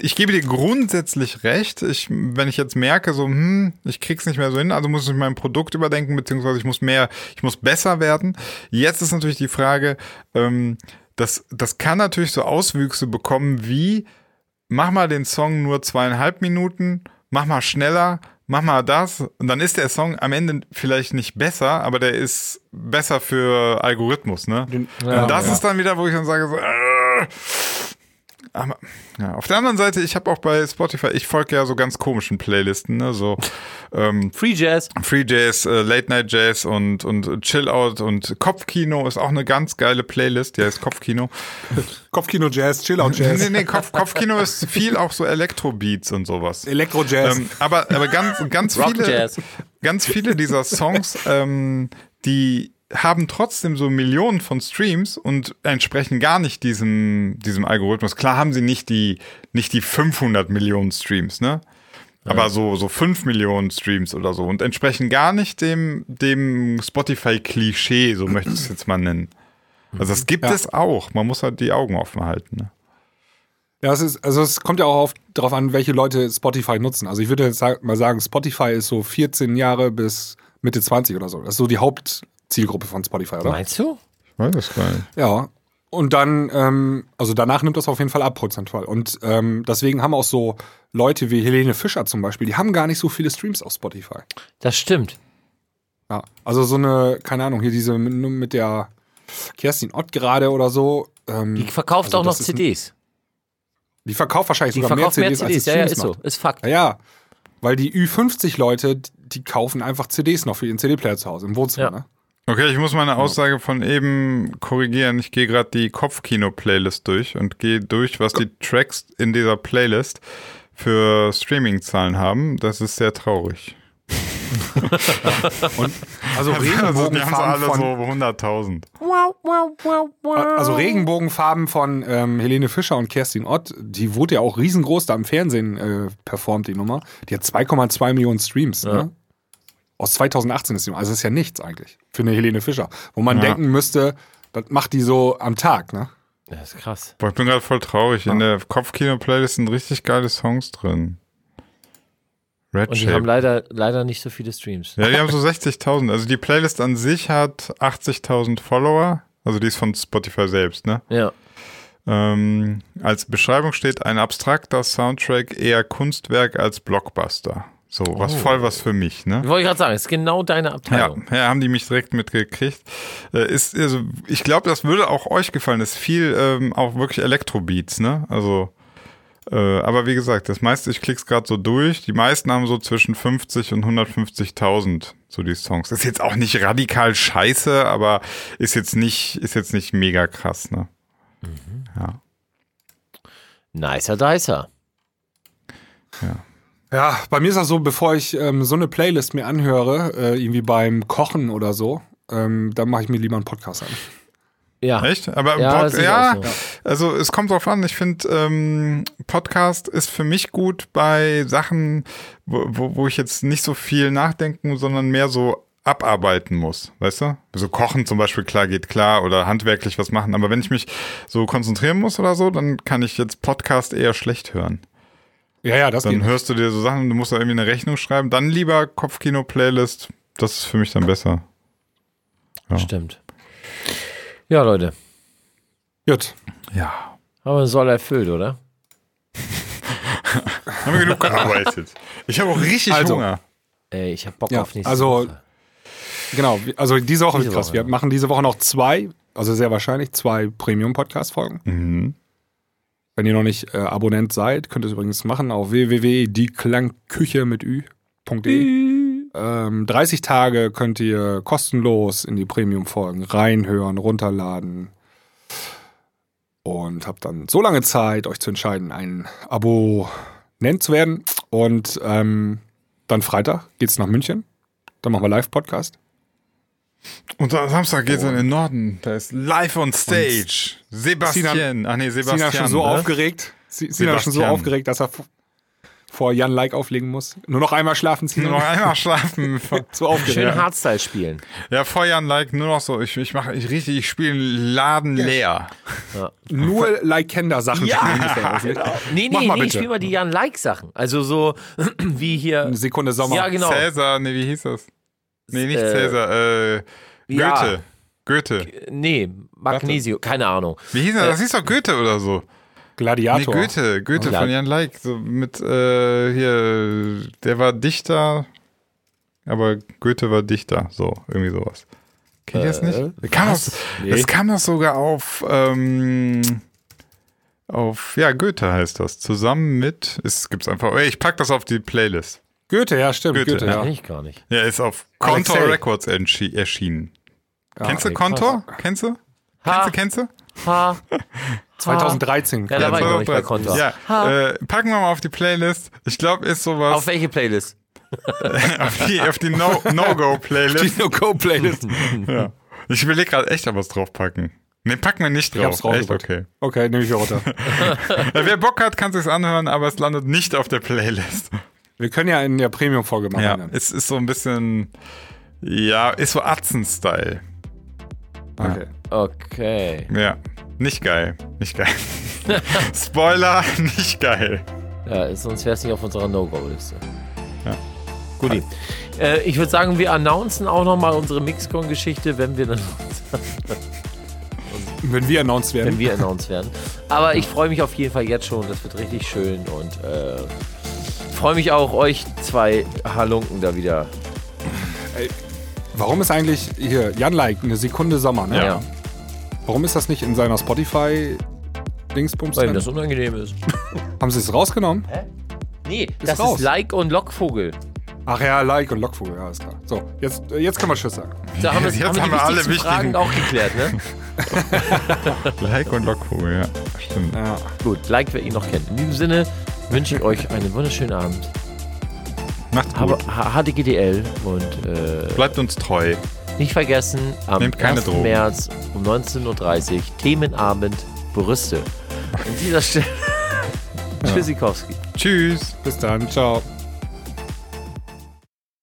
ich gebe dir grundsätzlich recht. Ich, wenn ich jetzt merke, so, hm, ich krieg's nicht mehr so hin, also muss ich mein Produkt überdenken, beziehungsweise ich muss mehr, ich muss besser werden. Jetzt ist natürlich die Frage, ähm, das, das kann natürlich so Auswüchse bekommen wie, mach mal den Song nur zweieinhalb Minuten, mach mal schneller, mach mal das. Und dann ist der Song am Ende vielleicht nicht besser, aber der ist besser für Algorithmus, ne? Ja, und das ja. ist dann wieder, wo ich dann sage, so, äh, aber, ja. Auf der anderen Seite, ich habe auch bei Spotify, ich folge ja so ganz komischen Playlisten, ne? So ähm, Free Jazz. Free Jazz, äh, Late Night Jazz und, und Chill Out und Kopfkino ist auch eine ganz geile Playlist, die heißt Kopfkino. [LAUGHS] Kopfkino Jazz, Chill-Out Jazz, nee, nee, Kopf, Kopfkino ist viel auch so Elektrobeats und sowas. Elektro Jazz. Ähm, aber, aber ganz, ganz Rock viele, Jazz. ganz viele dieser Songs, ähm, die haben trotzdem so Millionen von Streams und entsprechen gar nicht diesem, diesem Algorithmus. Klar haben sie nicht die, nicht die 500 Millionen Streams, ne? Aber so, so 5 Millionen Streams oder so und entsprechen gar nicht dem, dem Spotify-Klischee, so möchte ich es jetzt mal nennen. Also das gibt Ja. es auch. Man muss halt die Augen offen halten. Ne? ja, es ist, also es kommt ja auch auf, darauf an, welche Leute Spotify nutzen. Also ich würde jetzt mal sagen, Spotify ist so 14 Jahre bis Mitte 20 oder so. Das ist so die Hauptzielgruppe von Spotify, oder? Meinst du? Ich weiß es gar nicht. Ja. Und dann, ähm, also danach nimmt das auf jeden Fall ab, prozentual. Und ähm, deswegen haben auch so Leute wie Helene Fischer zum Beispiel, die haben gar nicht so viele Streams auf Spotify. Das stimmt. Ja. Also so eine, keine Ahnung, hier diese mit, mit der Kerstin Ott gerade oder so. Ähm, Die verkauft also auch noch ist ein- CDs. Die verkauft wahrscheinlich Die sogar mehr verkauft mehr CDs, als CDs. sie Ja, ja, ist so. macht. Ist Fakt. Ja, ja. Weil die Ü50-Leute, die- die kaufen einfach CDs noch für ihren CD-Player zu Hause im Wohnzimmer. Ja. Ne? Okay, ich muss meine Aussage von eben korrigieren. Ich gehe gerade die Kopfkino-Playlist durch und gehe durch, was die Tracks in dieser Playlist für Streaming-Zahlen haben. Das ist sehr traurig. [LAUGHS] Also [LAUGHS] Also sie Regenbogenfarben alle von, so 100.000. also Regenbogenfarben von ähm, Helene Fischer und Kerstin Ott, die wurde ja auch riesengroß da im Fernsehen äh, performt, die Nummer. Die hat 2,2 Millionen Streams. Ne? Aus 2018 ist die Also das ist ja nichts eigentlich für eine Helene Fischer. Wo man Ja. denken müsste, das macht die so am Tag, ne? Das ist krass. Boah, ich bin gerade voll traurig. In der Kopfkino-Playlist sind richtig geile Songs drin. Red Und die haben leider, leider nicht so viele Streams. Ja, die haben so 60.000. Also die Playlist an sich hat 80.000 Follower. Also die ist von Spotify selbst, ne? Ja. Ähm, als Beschreibung steht ein abstrakter Soundtrack eher Kunstwerk als Blockbuster. So, was voll was für mich, ne? Wollte ich gerade sagen, ist genau deine Ja, Abteilung. ja, haben die mich direkt mitgekriegt. Äh, ist, also, ich glaube, das würde auch euch gefallen. Das ist viel ähm, auch wirklich Elektrobeats, ne? Also Äh, aber wie gesagt, das meiste, ich klick's gerade so durch. Die meisten haben so zwischen 50 und 150.000 so die Songs. Ist jetzt auch nicht radikal scheiße, aber ist jetzt nicht, ist jetzt nicht mega krass, ne? Ja. Nicer Dicer. Ja, bei mir ist das so, bevor ich ähm, so eine Playlist mir anhöre, äh, irgendwie beim Kochen oder so, ähm, dann mache ich mir lieber einen Podcast an. Ja. Echt? Aber Ja, Pod ja, so. also es kommt drauf an. Ich finde, ähm, Podcast ist für mich gut bei Sachen, wo, wo, wo ich jetzt nicht so viel nachdenken, sondern mehr so abarbeiten muss, weißt du? So kochen zum Beispiel, klar, geht klar oder handwerklich was machen. Aber wenn ich mich so konzentrieren muss oder so, dann kann ich jetzt Podcast eher schlecht hören. Ja, ja, das Dann geht. hörst du dir so Sachen, du musst da irgendwie eine Rechnung schreiben. Dann lieber Kopfkino-Playlist. Das ist für mich dann besser. Stimmt. Ja, Leute. Gut. Ja. Haben wir Soll erfüllt, oder? [LAUGHS] Haben wir genug gearbeitet. Ich habe auch richtig Also, Hunger. Ey, ich hab Bock Ja, auf nächste also- Woche. Genau, also diese Woche Diese wird krass. Woche, Wir ja. machen diese Woche noch zwei, also sehr wahrscheinlich zwei Premium-Podcast-Folgen. Mhm. Wenn ihr noch nicht äh, Abonnent seid, könnt ihr es übrigens machen auf www.dieklangküche mit ü.de. Ähm, 30 Tage könnt ihr kostenlos in die Premium-Folgen reinhören, runterladen und habt dann so lange Zeit, euch zu entscheiden, ein Abonnent zu werden. Und ähm, dann Freitag geht's nach München. Dann machen wir Live-Podcast. Und am Samstag geht's in den Norden. Da ist live on stage. Sebastian. Ach nee, Sebastian. Sina schon so ne? aufgeregt. Si- Sina schon so Sebastian. aufgeregt, dass er vor Jan Like auflegen muss. Nur noch einmal schlafen, Sina. Nur noch einmal schlafen. [LAUGHS] so aufgeregt. Schön Hardstyle spielen. Ja, Feuern like nur noch so. Ich, ich mache ich richtig, ich spiele einen Laden leer. Nur Like-Kender-Sachen spielen. ist er aufgeregt. Nee, Mach nee, mal nee, ich bitte. spiel mal die Jan-Like-Sachen. Also so [CLEARS THROAT] wie hier. Eine Sekunde Sommer. Ja, genau. Cäsar, nee, wie hieß das? Nee, nicht Äh, Cäsar, äh, Goethe. ja. Goethe. Nee, Magnesio, keine Ahnung. Wie hieß das? Das hieß doch Goethe oder so. Nee, Gladiator. Goethe. Goethe Ja. von Jan Like. So mit, äh, hier, der war Dichter, aber Goethe war Dichter. So, irgendwie sowas. Kennt ihr das nicht? Das kam, das, Nee. das kam das sogar auf, ähm, auf, ja, Goethe heißt das. Zusammen mit, es gibt's einfach, ey, ich pack das auf die Playlist. Goethe, ja, stimmt. Goethe, Goethe, Ja. ja. Kenn ich gar nicht. Ja, ist auf Contour Alexei. Records erschienen. Kennst du Contour? Kennst du? Kennst du, kennst du? ha. [LAUGHS] 2013. Ja, da war ich noch nicht bei 2013. Contour. Ja, äh, packen wir mal auf die Playlist. Ich glaube, ist sowas Auf welche Playlist? [LAUGHS] auf die, auf die No- No-Go-Playlist. [LAUGHS] No-Go-Playlist. ja. Ich überlege gerade echt, ob wir es draufpacken. Ne, packen wir nicht Ich hab's drauf. Echt, okay. Okay, nehme ich runter. Ja, wer Bock hat, kann sich's anhören, aber es landet nicht auf der Playlist. Wir können ja in der Premium-Folge machen. Ja, dann. es ist so ein bisschen, ja, ist so Atzen-Style. Okay. Okay. Ja, nicht geil, nicht geil. [LAUGHS] Spoiler, nicht geil. Ja, sonst wäre es nicht auf unserer No-Go-Liste. Ja. Guti. Äh, ich würde sagen, wir announcen auch nochmal unsere Mixcon-Geschichte, wenn wir dann, [LAUGHS] Wenn wir announced werden. wenn wir announced werden. Aber ich freue mich auf jeden Fall jetzt schon. Das wird richtig schön und äh, freue mich auch, euch zwei Halunken da wieder. Warum ist eigentlich hier Jan Like eine Sekunde Sommer? Ne? Ja. Warum ist das nicht in seiner Spotify Dingsbums Weil ihm drin? das unangenehm ist. [LAUGHS] Haben sie es rausgenommen? Nee, das raus. ist Like und Lockvogel. Ach ja, Like und Lockvogel, ja, ist klar. So, jetzt, äh, jetzt kann man Tschüss sagen. Da haben, wir- Jetzt haben wir haben wir alle wichtigsten Fragen wichtigen- auch geklärt, ne? [LAUGHS] Like und Lockvogel, ja, stimmt. Ja. Gut, Like, wer ihn noch kennt. In diesem Sinne wünsche ich euch einen wunderschönen Abend. Macht's gut. H- HDGDL und äh, Bleibt uns treu. nicht vergessen, am Nehmt keine 1. Drogen. März um 19.30 Uhr Themenabend Brüste. An dieser Stelle [LAUGHS] [LAUGHS] Tschüssikowski. Tschüss. Bis dann, ciao.